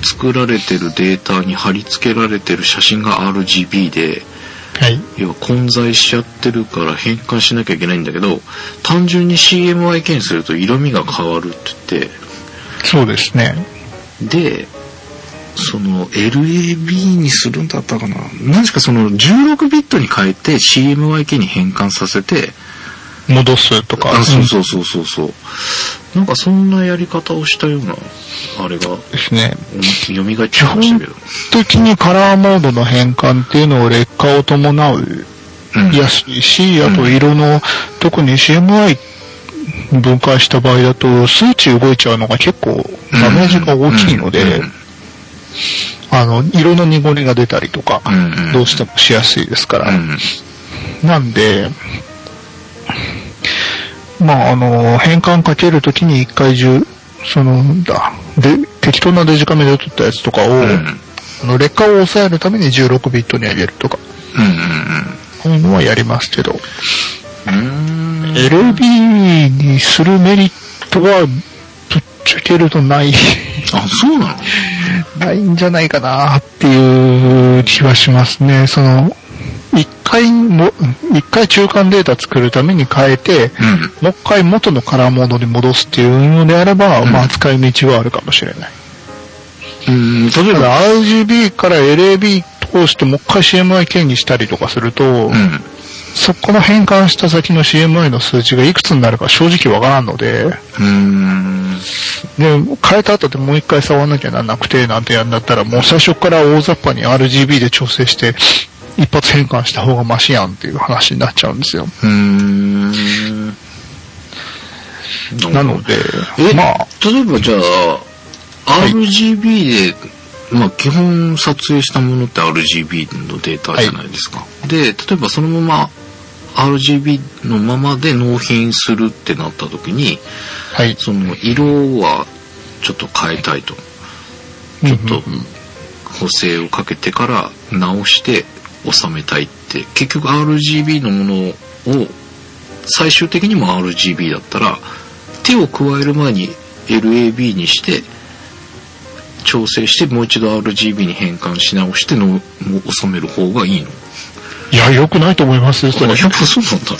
作られてるデータに貼り付けられてる写真が RGB で、はい。要は混在しちゃってるから変換しなきゃいけないんだけど、単純に CMYK にすると色味が変わるって言って、そうですね。で、その LAB にするんだったかな何しかその16ビットに変えて CMYK に変換させて、戻すとか。あ、そうそうそうそうそう。なんかそんなやり方をしたような、あれが、うんですね。蘇ってきましたけど。時にカラーモードの変換っていうのを劣化を伴ううん。やすいし、あと色の、特に CMI 分解した場合だと、数値動いちゃうのが結構ダメージが大きいので、うんあの、色の濁りが出たりとか、どうしてもしやすいですから。うん。なんで、まあ、あの、変換かけるときに一回中、その、だ、で、適当なデジカメで撮ったやつとかを、うん。あの劣化を抑えるために16ビットに上げるとか、うんうんこういうのはやりますけど、うん。LB にするメリットは、ぶっちゃけるとない、あ、そうなの？ないんじゃないかなっていう気はしますね。その、一回も、一回中間データ作るために変えて、うん。もう一回元のカラーモードに戻すっていうのであれば、うんまあ使い道はあるかもしれない。うん、例えば、RGB から LAB 通してもう一回 CMYK にしたりとかすると、うん。そこの変換した先の CMI の数値がいくつになるか正直わからんので、うーん。で、変えた後でもう一回触らなきゃなんなくてなんてやんだったら、もう最初から大雑把に RGB で調整して、一発変換した方がマシやんっていう話になっちゃうんですよ。うーん。なので、え、まあ、例えばじゃあ、い RGB で、まあ基本撮影したものって RGB のデータじゃないですか。で、例えばそのまま RGB のままで納品するってなった時に、はい。その色はちょっと変えたいと。ちょっと補正をかけてから直して収めたいって、結局 RGB のものを最終的にも RGB だったら手を加える前に LAB にして調整してもう一度 RGB に変換し直しての収める方がいいのいや、良くないと思いますよ、それ。あやっぱそうなんだ。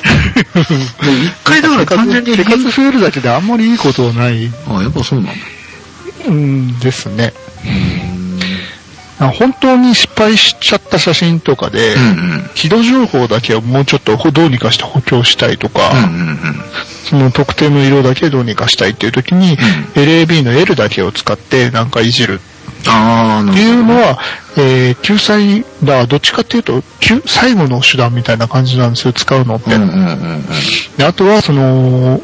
一回だから単純に手数増えるだけであんまりいいことはない、あ、やっぱそうなんだ。うんですね。あ本当に失敗しちゃった写真とかで。軌道情報だけをもうちょっとどうにかして補強したいとか。その特定の色だけどうにかしたいっていう時に、LAB の L だけを使ってなんかいじるって。いうのは、えー救済だ、どっちかっていうと、救最後の手段みたいな感じなんですよ、使うのって。うんうんうんうん。であとは、その、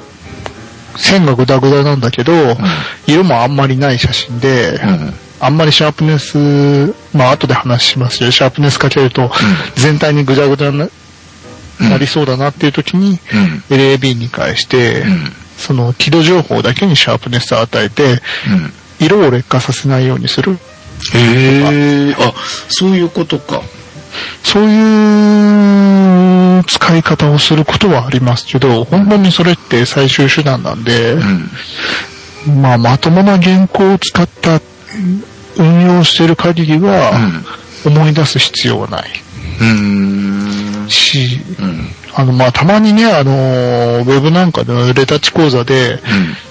線がグダグダなんだけど、色もあんまりない写真で、うんあんまりシャープネス、まあ後で話しますけど、シャープネスかけると、全体にグダグダになうんなりそうだなっていう時に、うん。LAB に返して、んその輝度情報だけにシャープネスを与えて、うん。色を劣化させないようにする。へえ、あ、そういうことか。そういう使い方をすることはありますけど、本当にそれって最終手段なんで、うん。まあまともな原稿を使った運用している限りは、思い出す必要はないうん。し、うん。あのまあたまにね、あの、ウェブなんかのレタッチ講座で、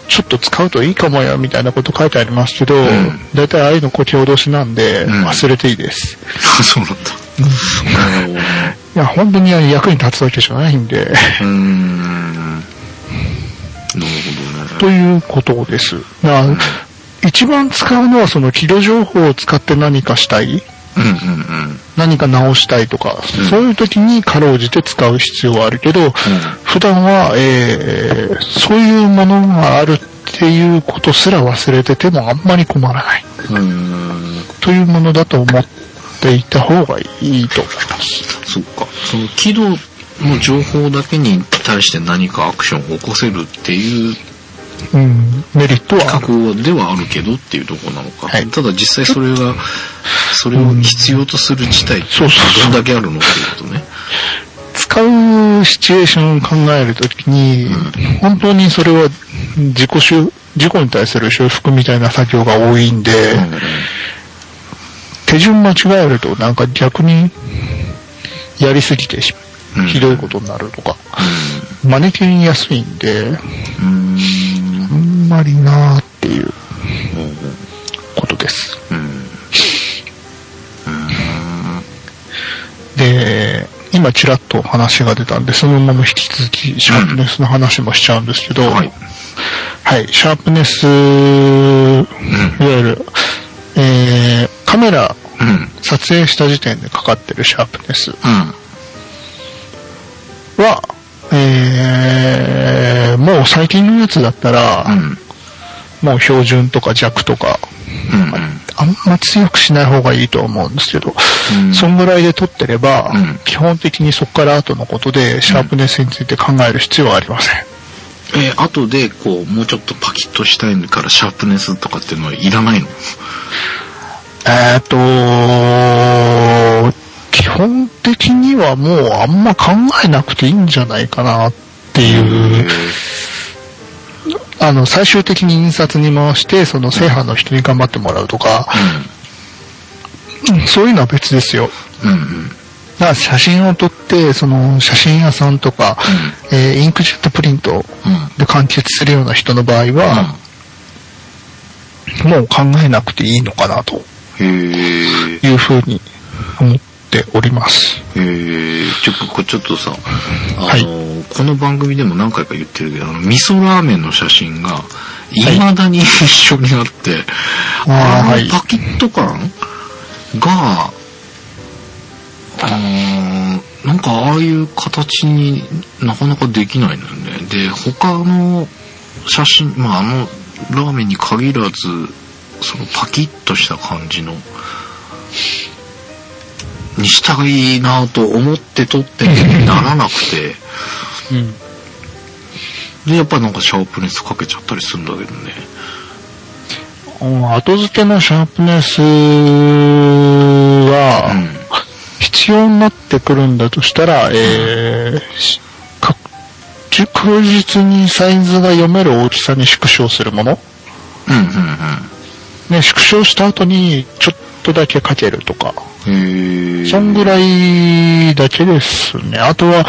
ちょっと使うといいかもよみたいなこと書いてありますけど、んだいたいああいうのこき脅しなんで、うん忘れていいです。あ、そうなんだ。なるほどね。いや、本当に役に立つわけじゃないんで、うーん。なるほどね。ということです。一番使うのはその軌道情報を使って何かしたいうんうんうん。何か直したいとか、うんそういう時にかろうじて使う必要はあるけど、普段は、えー、そういうものがあるっていうことすら忘れててもあんまり困らない。うーん。というものだと思っていた方がいいと思います。そっか。その軌道の情報だけに対して何かアクションを起こせるっていううん、メリットはある。覚悟ではあるけどっていうところなのか。はいただ実際それが、それを必要とする事態ってどんだけあるのっていうことね。使うシチュエーションを考えるときに、本当にそれは自己修、事故に対する修復みたいな作業が多いんで、手順間違えるとなんか逆にやりすぎてしうんひどいことになるとか、真似切りやすいんで、うーん。まりなーっていうことです。うん。で、今ちらっと話が出たんで、そのまま引き続きシャープネスの話もしちゃうんですけど、はい。はい、シャープネス、いわゆる、えー、カメラうん。撮影した時点でかかってるシャープネスうん。は、えー、もう最近のやつだったら、うん。もう標準とか弱とか、うん。あんま強くしない方がいいと思うんですけど、うん。そんぐらいで撮ってれば、うん。基本的にそこから後のことでシャープネスについて考える必要はありません。え、後でこう、もうちょっとパキッとしたいからシャープネスとかっていうのはいらないの？えっ、と、基本的にはもうあんま考えなくていいんじゃないかなっていう、あの、最終的に印刷に回して、その正版の人に頑張ってもらうとか、うんそういうのは別ですよ。うん。うんだから写真を撮って、その写真屋さんとか、えーインクジェットプリントうん。うん。で完結するような人の場合は、もう考えなくていいのかなと。いうふうに思っております。えー、ちょ、ちょっとさ、あの、はい。この番組でも何回か言ってるけど、あの、味噌ラーメンの写真が、未だに一緒にあって、はい。のパキッと感が、あーなんかああいう形になかなかできないのよね。で、他の写真、まああのラーメンに限らず、そのパキッとした感じの、にしたいなと思って撮ってならなくて、うん。で、やっぱりなんかシャープネスかけちゃったりするんだけどね。後付けのシャープネスうは、ん。必要になってくるんだとしたら、えー確実にサイズが読める大きさに縮小するもの。うん、うん、ね、縮小した後にちょっとだけかけるとか。そんぐらいだけですね。あとは、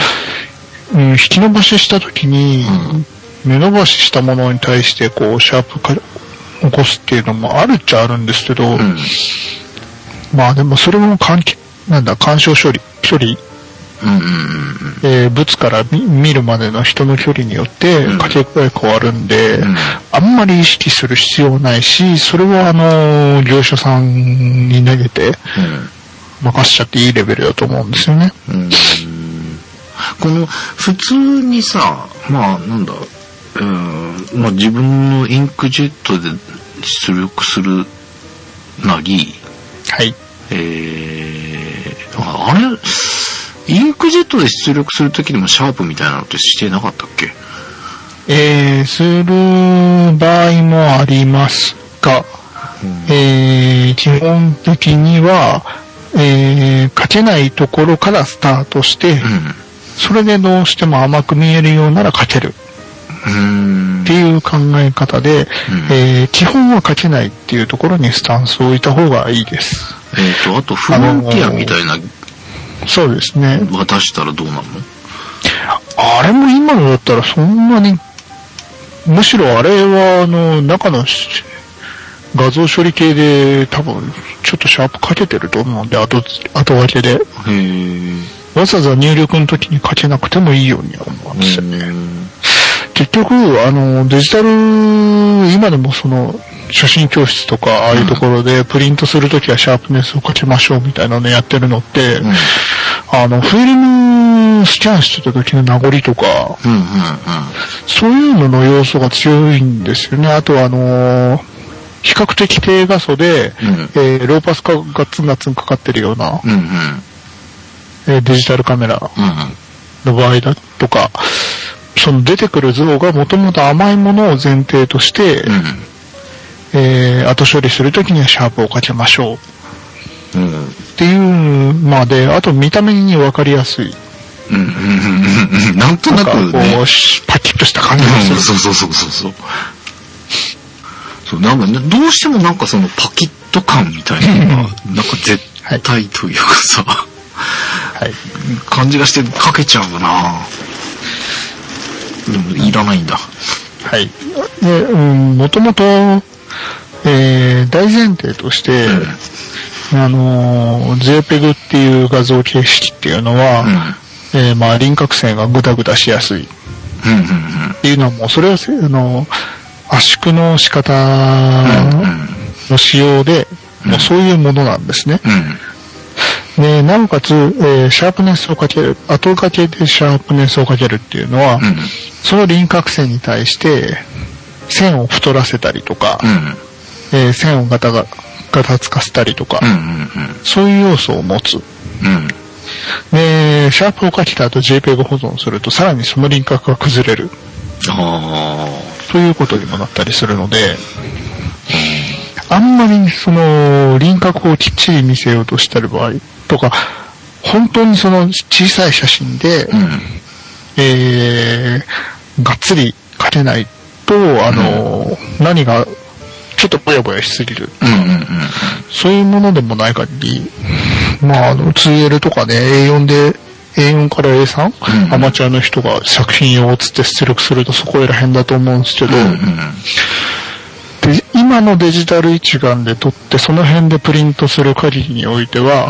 うん、引き伸ばしした時に、目伸ばししたものに対して、こう、シャープか起こすっていうのもあるっちゃあるんですけど、うん。まあでもそれも関係、なんだ、干渉処理、距離、うん、うん、うん。えー物から見見るまでの人の距離によってうんかけ具合変わるんで、うんあんまり意識する必要ないし、それはあの、業者さんに投げて任せちゃっていいレベルだと思うんですよね。うん。うん。この、普通にさ、まあ、なんだ、うん、まあ自分のインクジェットで出力するなり、はい。えー、ああれ、インクジェットで出力するときにもシャープみたいなのってしてなかったっけ？えー、する場合もありますが、えー、基本的には、えー、書けないところからスタートして、うん。それでどうしても甘く見えるようなら書ける。うん。っていう考え方で、えー基本は書けないっていうところにスタンスを置いた方がいいです。えっ、と、あと、フロンティアみたいな、そうですね。渡したらどうなるの？あれも今のだったらそんなに、むしろあれはあの、中のし画像処理系で多分ちょっとシャープかけてると思うんで、後、後分けで。へーわざわざ入力の時に書けなくてもいいようには思うんですよね。うん結局、あの、デジタル、今でもその、写真教室とか、ああいうところでプリントするときはシャープネスをかけましょうみたいなのやってるのって、うん。あの、フィルムスキャンしてた時の名残とか、うんうんそういうのの要素が強いんですよね。あとはあの比較的低画素で、うん。えーローパス化がガッツンガッツンかかってるような、うんうん。えーデジタルカメラうん。の場合だとか、その出てくる像がもともと甘いものを前提として、うん。えー後処理するときにはシャープをかけましょう。うん。うんっていうまで、あと見た目に分かりやすい。うん。うん。うん。うん。なんとなかなんくねこう、しパキッとした感じがする。うん。そうそうそうそうそう。そうなんかねどうしてもなんかそのパキッと感みたいなのがなんか絶対というかさ、はい。感じがしてかけちゃうな。でもいらないんだ。はい。で、うん、もともと、えー、大前提として、あのー、JPEG っていう画像形式っていうのは、えーまあ、輪郭線がグダグダしやすい。っうんうんうん。ていうのはもう、それはせ、あの、圧縮の仕方の仕様で、もうそういうものなんですね。うん。で、なおかつ、えーシャープネスをかける、後掛けでシャープネスをかけるっていうのは、うんその輪郭線に対して、線を太らせたりとか、うんえー線をガタが、ガタつかせたりとか、うんうんそういう要素を持つ。うんで、シャープをかけた後 JPEG 保存すると、さらにその輪郭が崩れる。あということにもなったりするので、あんまりその輪郭をきっちり見せようとしてる場合とか、本当にその小さい写真で。えー、がっつり描けないと、あの、何がちょっとぼやぼやしすぎる。うんうんうん。そういうものでもない限り、まあ、あの、2L とかね、A4 で、A4 から A3、うんアマチュアの人が作品用をつって出力するとそこら辺だと思うんですけど、うんうんで今のデジタル一眼で撮ってその辺でプリントする限りにおいては、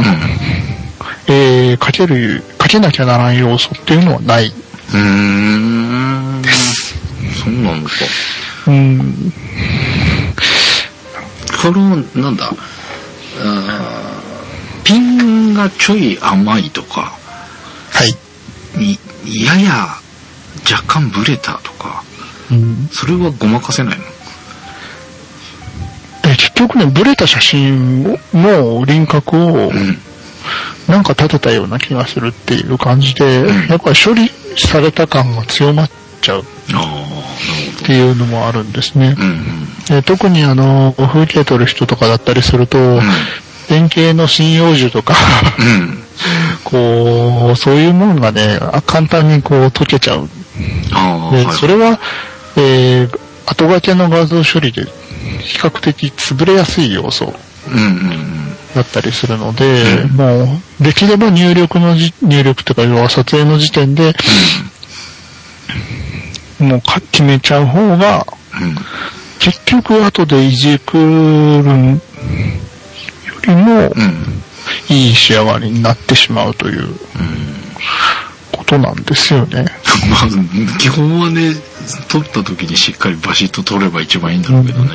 えー、かける、かけなきゃならん要素っていうのはない。うん。うーん。そうなんだ。うん、この、なんだ、ピンがちょい甘いとか、はい。にやや若干ブレたとか、うんそれはごまかせないの？で結局ね、ブレた写真の輪郭をうん。なんか立てたような気がするっていう感じで、うんやっぱり処理された感が強まっちゃうっていうのもあるんですね。で特にあの、風景撮る人とかだったりすると、うん。円形の針葉樹とか。こう、そういうものがね、あ簡単にこう溶けちゃう。で、はい。それは、えー、後掛けの画像処理で比較的潰れやすい要素。だったりするので、うんもう、できれば入力のじ、入力というか、要は撮影の時点で、もうか決めちゃう方が、うん。結局後でいじくるよりも、うん。いい仕上がりになってしまうということなんですよね。まあ、基本はね、撮った時にしっかりバシッと撮れば一番いいんだろうけどね。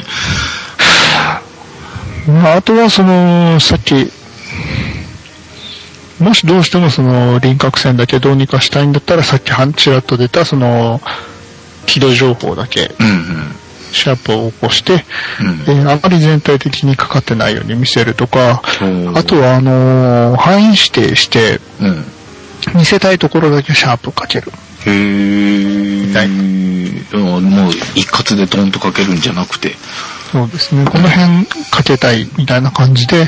まあ、あとはその、さっき、もしどうしてもその輪郭線だけどうにかしたいんだったら、さっき半ちらっと出たその、軌道情報だけ、うんシャープを起こして、うん。うん。えーあまり全体的にかかってないように見せるとか、あとはあのー範囲指定して、うん。見せたいところだけシャープかける。へー。たいうんもう一括でドンとかけるんじゃなくて。そうですね。この辺かけたいみたいな感じで、うん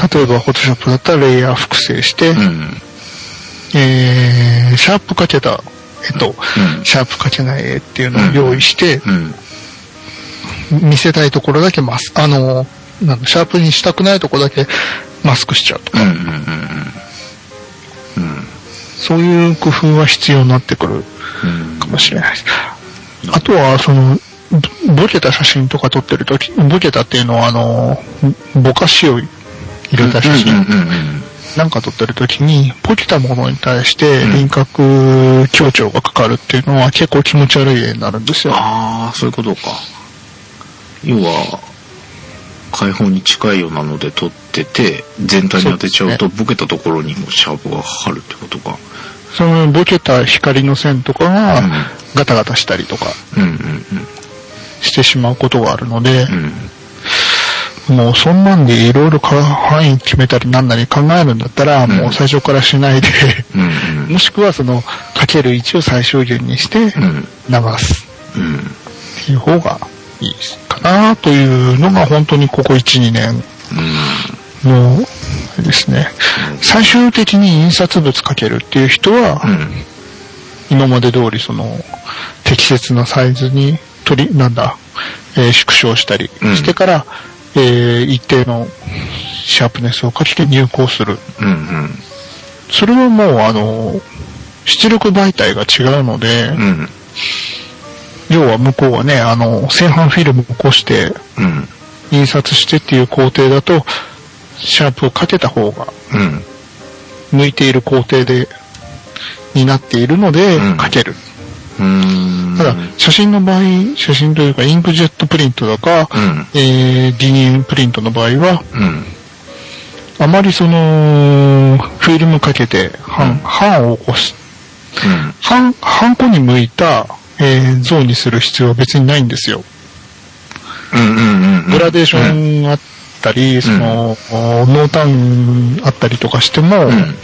例えばフォトショップだったらレイヤー複製して、うん。うん。えー、シャープかけた絵と、うんシャープかけない絵っていうのを用意して、うん。見せたいところだけマス、あの、なんだシャープにしたくないところだけマスクしちゃうとか、うんうんうんうん。そういう工夫は必要になってくるうん。かもしれないです。あとは、その、ぼボケた写真とか撮ってるとき、ボケたっていうのは、あの、ぼかしを入れた写真なんか撮ってるときに、ボケたものに対してうん輪郭強調がかかるっていうのは結構気持ち悪い絵になるんですよ。ああ、そういうことか。要は、開放に近いようなので撮ってて、全体に当てちゃうと、ボケたところにもシャープがかかるってことか。そのボケた光の線とかうんがガタガタしたりとかしてしまうことがあるので。もうそんなんでいろいろ範囲決めたりなんなり考えるんだったら、んもう最初からしないで。もしくはそのかける位置を最小限にしてうん。流すうん。っていう方がいいかなというのが本当にここ1、2年うですね。最終的に印刷物かけるっていう人は、うん。今まで通りその適切なサイズに取り、なんだ、えー縮小したりうんしてから、えー一定のシャープネスをかけて入稿する。うんうん。それはもうあの、出力媒体が違うので、うん。要は向こうはね、あの、製版フィルムを起こして、うん。印刷してっていう工程だと、シャープをかけた方がうん。向いている工程で、になっているのでうん、かける。うん。ただ、写真の場合、写真というかインクジェットプリントだか、うん。えー、デニムプリントの場合は、うん。あまりその、フィルムかけて、うん版、版を起こす。うん。版、版こに向いた、えー、像にする必要は別にないんですよ。うんうんうん。グラデーションあったり、その、濃淡あったりとかしても、うん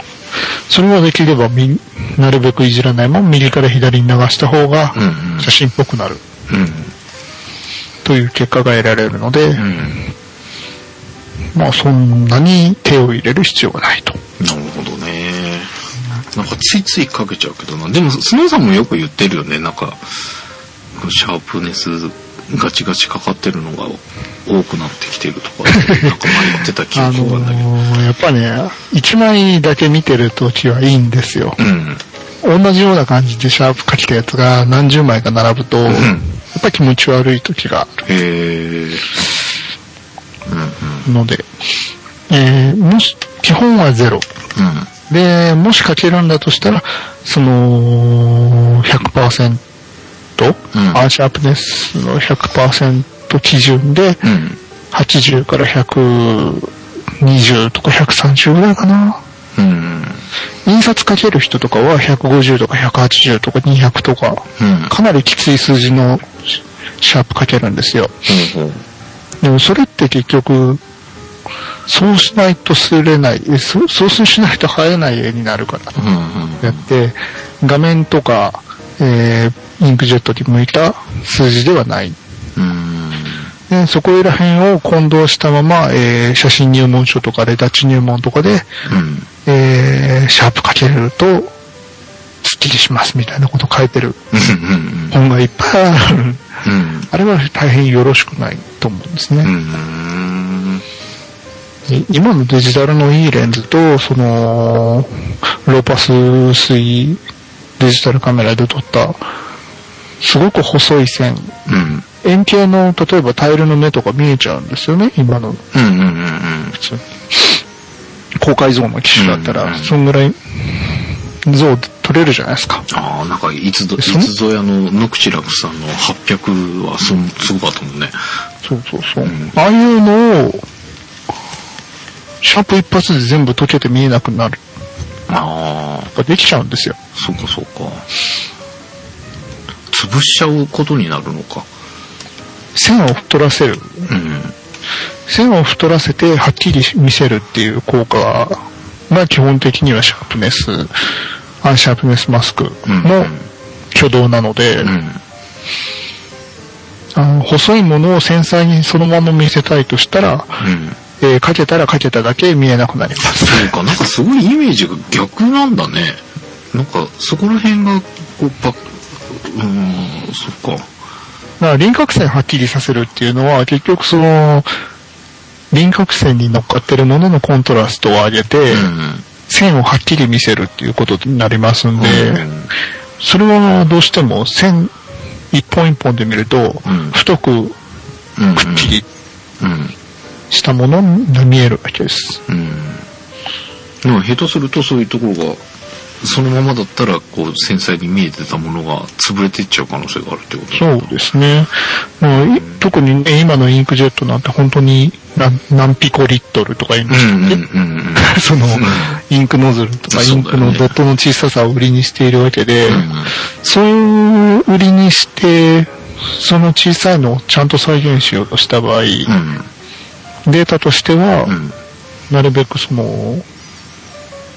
それができればみ、なるべくいじらないもん右から左に流した方が写真っぽくなるうん。という結果が得られるので、うん。まあそんなに手を入れる必要がないと。なるほどね。なんかついついかけちゃうけどな。でも、スノーさんもよく言ってるよね。なんか、シャープネスガチガチかかってるのが多くなってきてるとか、なんか前言ってた記あ憶があるんだけど。のーやっぱね、一枚だけ見てるときはいいんですよ。うん。同じような感じでシャープ書きたやつが何十枚か並ぶと、やっぱり気持ち悪い時があへえ。うんうん。るので、えー、もし、基本はゼロ。うん。で、もし書けるんだとしたら、その、100%、うんアーシャープネスの100%基準で、うん。80から120とか130ぐらいかな。うん。印刷かける人とかは150とか180とか200とか、うん。かなりきつい数字のシシャープかけるんですよ。ほうほう。でもそれって結局、そうしないとすれない、えそそうしないと映えない絵になるから。うんうん。やって、画面とか、えー、インクジェットに向いた数字ではない。うん。でそこら辺を混同したまま、えー、写真入門書とかレタッチ入門とかで、うん。えー、シャープかけると、スッキリしますみたいなこと書いてるうん。本がいっぱいある。うん。あれは大変よろしくないと思うんですね。うん。で今のデジタルのいいレンズと、その、ローパス水デジタルカメラで撮った、すごく細い線。うん。円形の、例えばタイルの目とか見えちゃうんですよね、今のうんうんうん普通に。高解像の機種だったら、うんうんそんぐらい像撮れるじゃないですか。ああ、なんか、いつぞ、いつぞやのノクチラクさんの800はそん、すごかったもんね。そうそうそう。うんああいうのを、シャープ一発で全部溶けて見えなくなる。ああ、できちゃうんですよ。そうかそうか。潰しちゃうことになるのか。線を太らせる。うん。線を太らせてはっきり見せるっていう効果が、まあ基本的にはシャープネス、アンシャープネスマスクの挙動なので、うん。あの細いものを繊細にそのまま見せたいとしたら、うん。えーかけたらかけただけ見えなくなります。そうか、なんかすごいイメージが逆なんだね。なんか、そこら辺が、こう、ば、うーん、そっか。だから輪郭線はっきりさせるっていうのは、結局その、輪郭線に乗っかってるもののコントラストを上げて、うん。線をはっきり見せるっていうことになりますんで、うんそれはどうしても線一本一本で見ると、うん太くうん。くっきりうん。したものが見えるわけです。うん。でも下手するとそういうところが、そのままだったら、こう、繊細に見えてたものが潰れていっちゃう可能性があるってことそうですね。もうい特にね、今のインクジェットなんて本当に何何ピコリットルとか言うんですうんうん。うんうん。その、インクノズルとかインクのドットの小ささを売りにしているわけで、うんそういう売りにして、その小さいのをちゃんと再現しようとした場合、うん。データとしては、うん。なるべくその、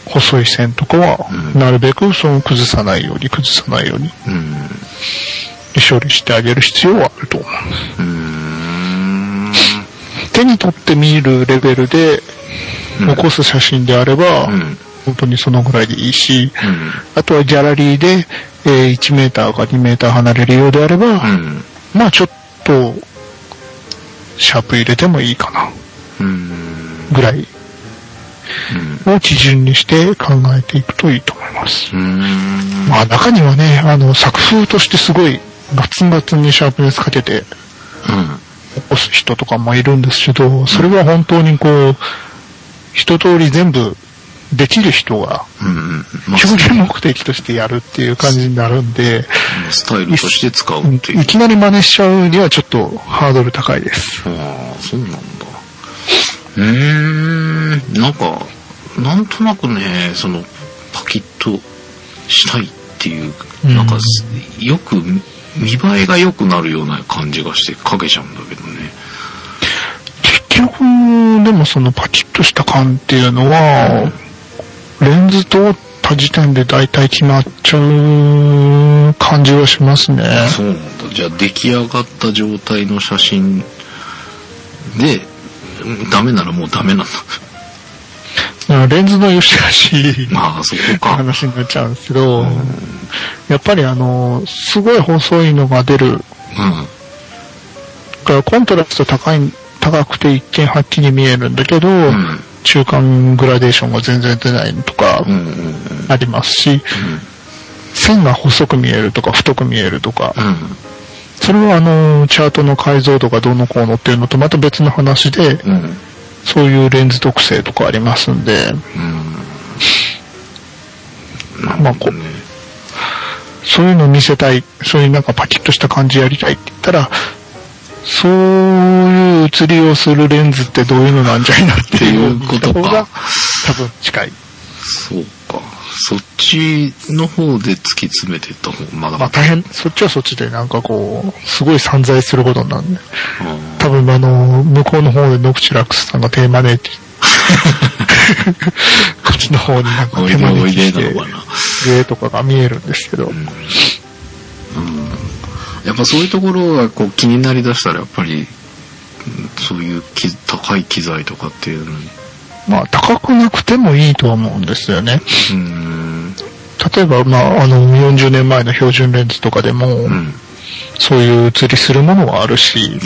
細い線とかは、うんなるべくその崩さないように、崩さないようにうん。処理してあげる必要はあると思う。手に取って見るレベルでうん残す写真であれば、うん。本当にそのぐらいでいいし、うん。あとはギャラリーで、えー1メーターか2メーター離れるようであれば、うん。まあちょっと、シャープ入れてもいいかな、うん。ぐらいを基準にして考えていくといいと思います。うん。まあ中にはね、あの作風としてすごいガツンガツンにシャープネスかけて起こす人とかもいるんですけど、それは本当にこう、一通り全部できる人が表現目的としてやるっていう感じになるんで、スタイルとして使うっていう。いきなり真似しちゃうにはちょっとハードル高いです。ああ、そうなんだ。うーん、なんか、なんとなくね、その、パキッとしたいっていう、うんなんか、よく、見栄えが良くなるような感じがしてかけちゃうんだけどね。結局、でもそのパキッとした感っていうのは、レンズ通った時点で大体決まっちゃう感じはしますね。そうなんだ。じゃあ出来上がった状態の写真で、うんダメならもうダメなんだ。レンズの良し悪しまあ、そこか。話になっちゃうんですけど、やっぱりあの、すごい細いのが出る。うん。からコントラスト高い、高くて一見はっきり見えるんだけど、うん。中間グラデーションが全然出ないとか。ありますし、線が細く見えるとか太く見えるとか、うん。それはあの、チャートの解像度がどうのこうのっていうのとまた別の話で、うん。そういうレンズ特性とかありますんで、うん。まあこね。そういうの見せたい、そういうなんかパキッとした感じやりたいって言ったら、そういう写りをするレンズってどういうのなんじゃいなっていうっていうことが多分近い。そうか。そっちの方で突き詰めていった方がまだまあ大変、そっちはそっちでなんかこう、すごい散財することになるんで。うん多分あの、向こうの方でノクチュラックスさんが手招いて、こっちの方になんか手おいでおい招きして。上とかが見えるんですけど、やっぱそういうところがこう気になりだしたらやっぱり、うんそういうき高い機材とかっていうのに、まあ高くなくてもいいとは思うんですよね。うーん、例えば、まあ、あの、40年前の標準レンズとかでも、うん、そういう写りするものはあるし、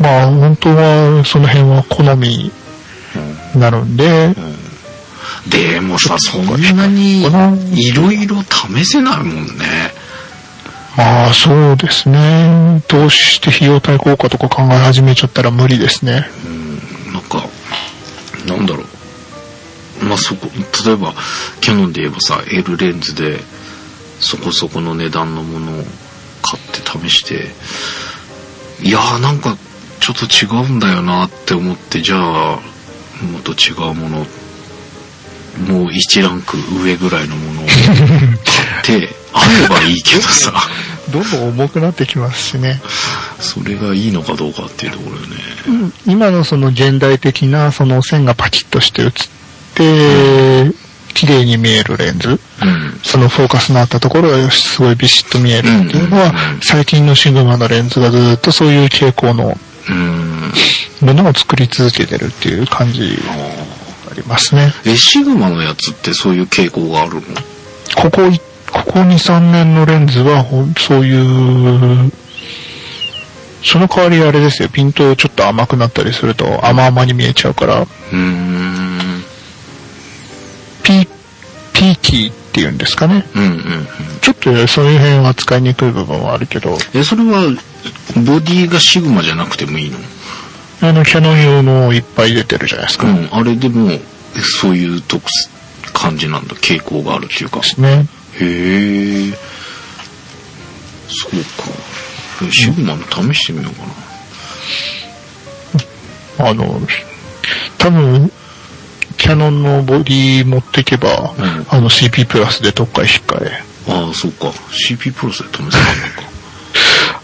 まあ、本当は、その辺は好みになるん。で、でもさ、そんなにいろいろ試せないもんね。ああ、そうですね。どうして費用対効果とか考え始めちゃったら無理ですね。なんか、なんだろう。まあ、そこ、例えば、キャノンで言えばさ、L レンズで、そこそこの値段のものを買って試して、いやーなんか、ちょっと違うんだよなって思って、じゃあ、もっと違うもの、もう一ランク上ぐらいのものを買って、あればいいけどさ、どんどん重くなってきますしね。それがいいのかどうかっていうところよね。今のその現代的なその線がパキッとして写って、綺麗に見えるレンズ。うん。そのフォーカスのあったところがすごいビシッと見えるっていうのはうんうんうん、最近のシグマのレンズがずっとそういう傾向のうん。ものを作り続けてるっていう感じりますね。え、シグマのやつってそういう傾向があるの？ここい、ここ2、3年のレンズはそういう、その代わりあれですよ、ピントちょっと甘くなったりすると甘々に見えちゃうから、うーん。ピー、ピーキーっていうんですかね。うんうんうん。ちょっとそういう辺は使いにくい部分はあるけど、え、それは、ボディがシグマじゃなくてもいいの？あの、キャノン用のいっぱい出てるじゃないですか。うん。あれでも、えそういう特す感じなんだ。傾向があるっていうか。ですね。へえ。そうか。えシグマの試してみようかな。あの、多分、キャノンのボディ持っていけば、うんあの CP プラスでどっかへ引っかえ。ああ、そうか。CP プロスで試せないのか。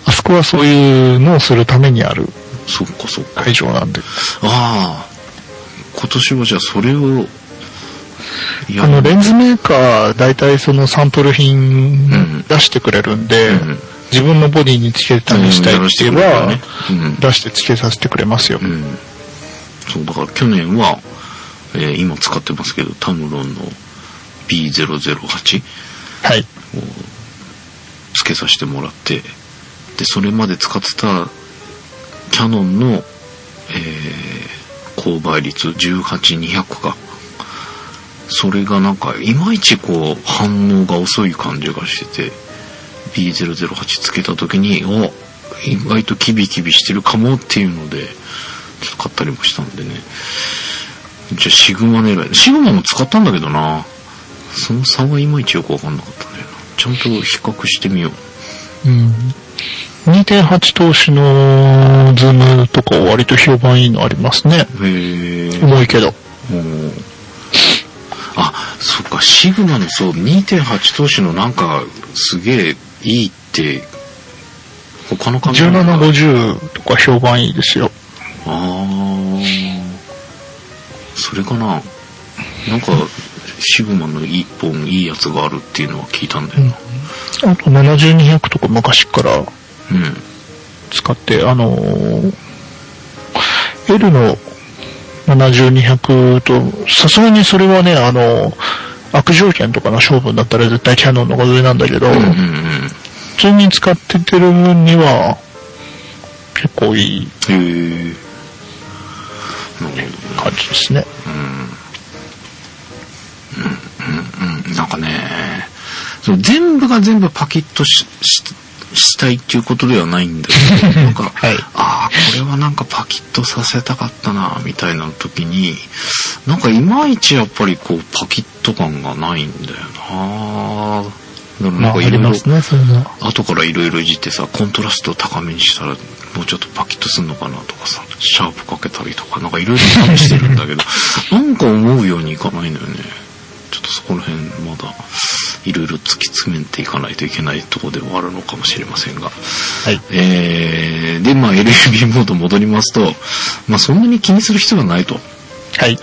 あそこはそういうのをするためにあるそっかそっか。会場なんで。ああ。今年はじゃあそれを、やあの、レンズメーカー、大体そのサンプルうん品出してくれるんで、うん自分のボディにつけたりしたいって言えば。出してつけさせてくれますよ。うん。そう、だから去年は、えー今使ってますけど、タムロンの B008 はい。つけさせてもらって、で、それまで使ってたキャノンの、えー、勾配率18200か。それがなんか、いまいちこう、反応が遅い感じがしてて、B008 つけた時に、お、意外とキビキビしてるかもっていうので、ちょっと買ったりもしたんでね。じゃあ、シグマ狙い。シグマも使ったんだけどな。その差はいまいちよくわかんなかったんだよな。ちゃんと比較してみよう。うん。2.8通しのズームとか割と評判いいのありますね。へえ。重いけど。あ、そっか、シグマのそう、2.8通しのなんか、すげえいいって、他のカメラが1750とか評判いいですよ。ああ。そそれかななんかシグマの一本いいやつがあるっていうのは聞いたんだよなあと70200とか昔からうん使って、あのー L の70200と、さすがにそれはね、あの悪条件とかの勝負になったら絶対キャノンの方が上なんだけど、うんうんうん。普通に使っててる分には、結構いいへえなるほど感じですね。うん、なんかね、その全部が全部パキッとしししたいっていうことではないんだけど、なんか、はいああ、これはなんかパキッとさせたかったな、みたいな時に、なんかいまいちやっぱりこう、パキッと感がないんだよな。だからまあ、あなんかいろいろ。後からいろいろいじってさ、コントラスト高めにしたら、もうちょっとパキッとすんのかなとかさ、シャープかけたりとか、なんかいろいろ試してるんだけど、なんか思うようにいかないんだよね。ちょっとそこら辺まだ、いろいろ突き詰めていかないといけないところではあるのかもしれませんが。はい。えー、で、まあ LAB モード戻りますと、まあそんなに気にする必要はないと。はい。っ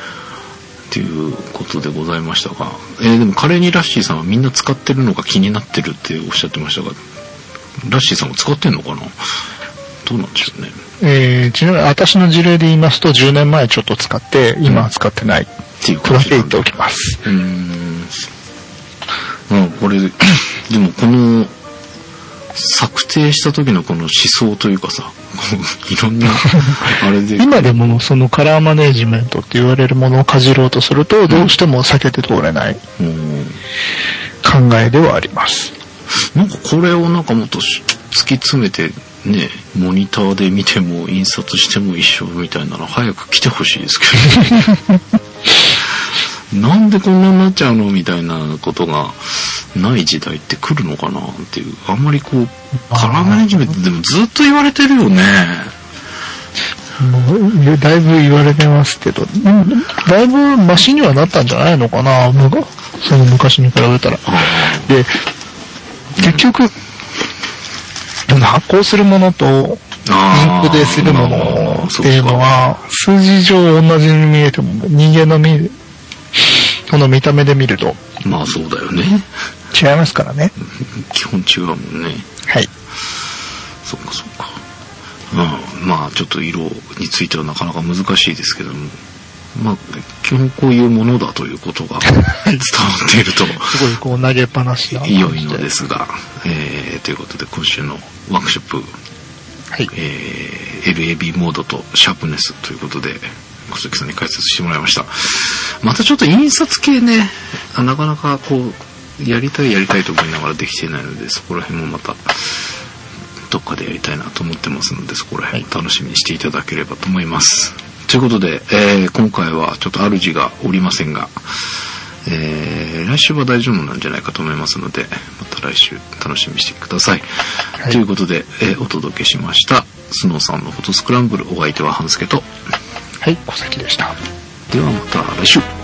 ていうことでございましたが、えーでもカレーにラッシーさんはみんな使ってるのが気になってるっておっしゃってましたが、ラッシーさんも使ってんのかな？どうなんでしょうね。えー、ちなみに私の事例で言いますと、10年前ちょっと使って、今は使ってない。っていうこれだけ言って。おきます。うーん。うん、これ、でもこの、策定した時のこの思想というかさ、いろんな、あれで、今でもそのカラーマネジメントって言われるものをかじろうとすると、どうしても避けて通れないうん考えではあります。なんかこれをなんかもっとし突き詰めてね、モニターで見ても印刷しても一緒みたいなら早く来てほしいですけど。なんでこんなになっちゃうのみたいなことがない時代って来るのかなっていう。あんまりこう、カラーマネジメントでもずっと言われてるよね。もうだいぶ言われてますけど、うんだいぶマシにはなったんじゃないのかな、その昔に比べたら。で、結局、発行するものと、インクでするものっていうのまあは、数字上同じに見えても、人間の見、この見た目で見るとまあそうだよね。違いますからね。基本違うもんね。はい。そっかそっか。うん。まあちょっと色についてはなかなか難しいですけども。まあ基本こういうものだということが伝わっているとすごいこう投げっぱなしな感じで。良いのですが、えー、ということで今週のワークショップ、はい。えー、LAB モードとシャープネスということで、小関さんに解説してもらいました。またちょっと印刷系ね、あなかなかこう、やりたいやりたいと思いながらできていないので、そこら辺もまた、どっかでやりたいなと思ってますので、そこら辺楽しみにしていただければと思います。ということで、えー今回はちょっと主がおりませんが、えー来週は大丈夫なんじゃないかと思いますので、また来週楽しみにしてください。はいということで、えーお届けしました、スノーさんのフォトスクランブル、お相手は半助と、はい、小崎でした。ではまた来週。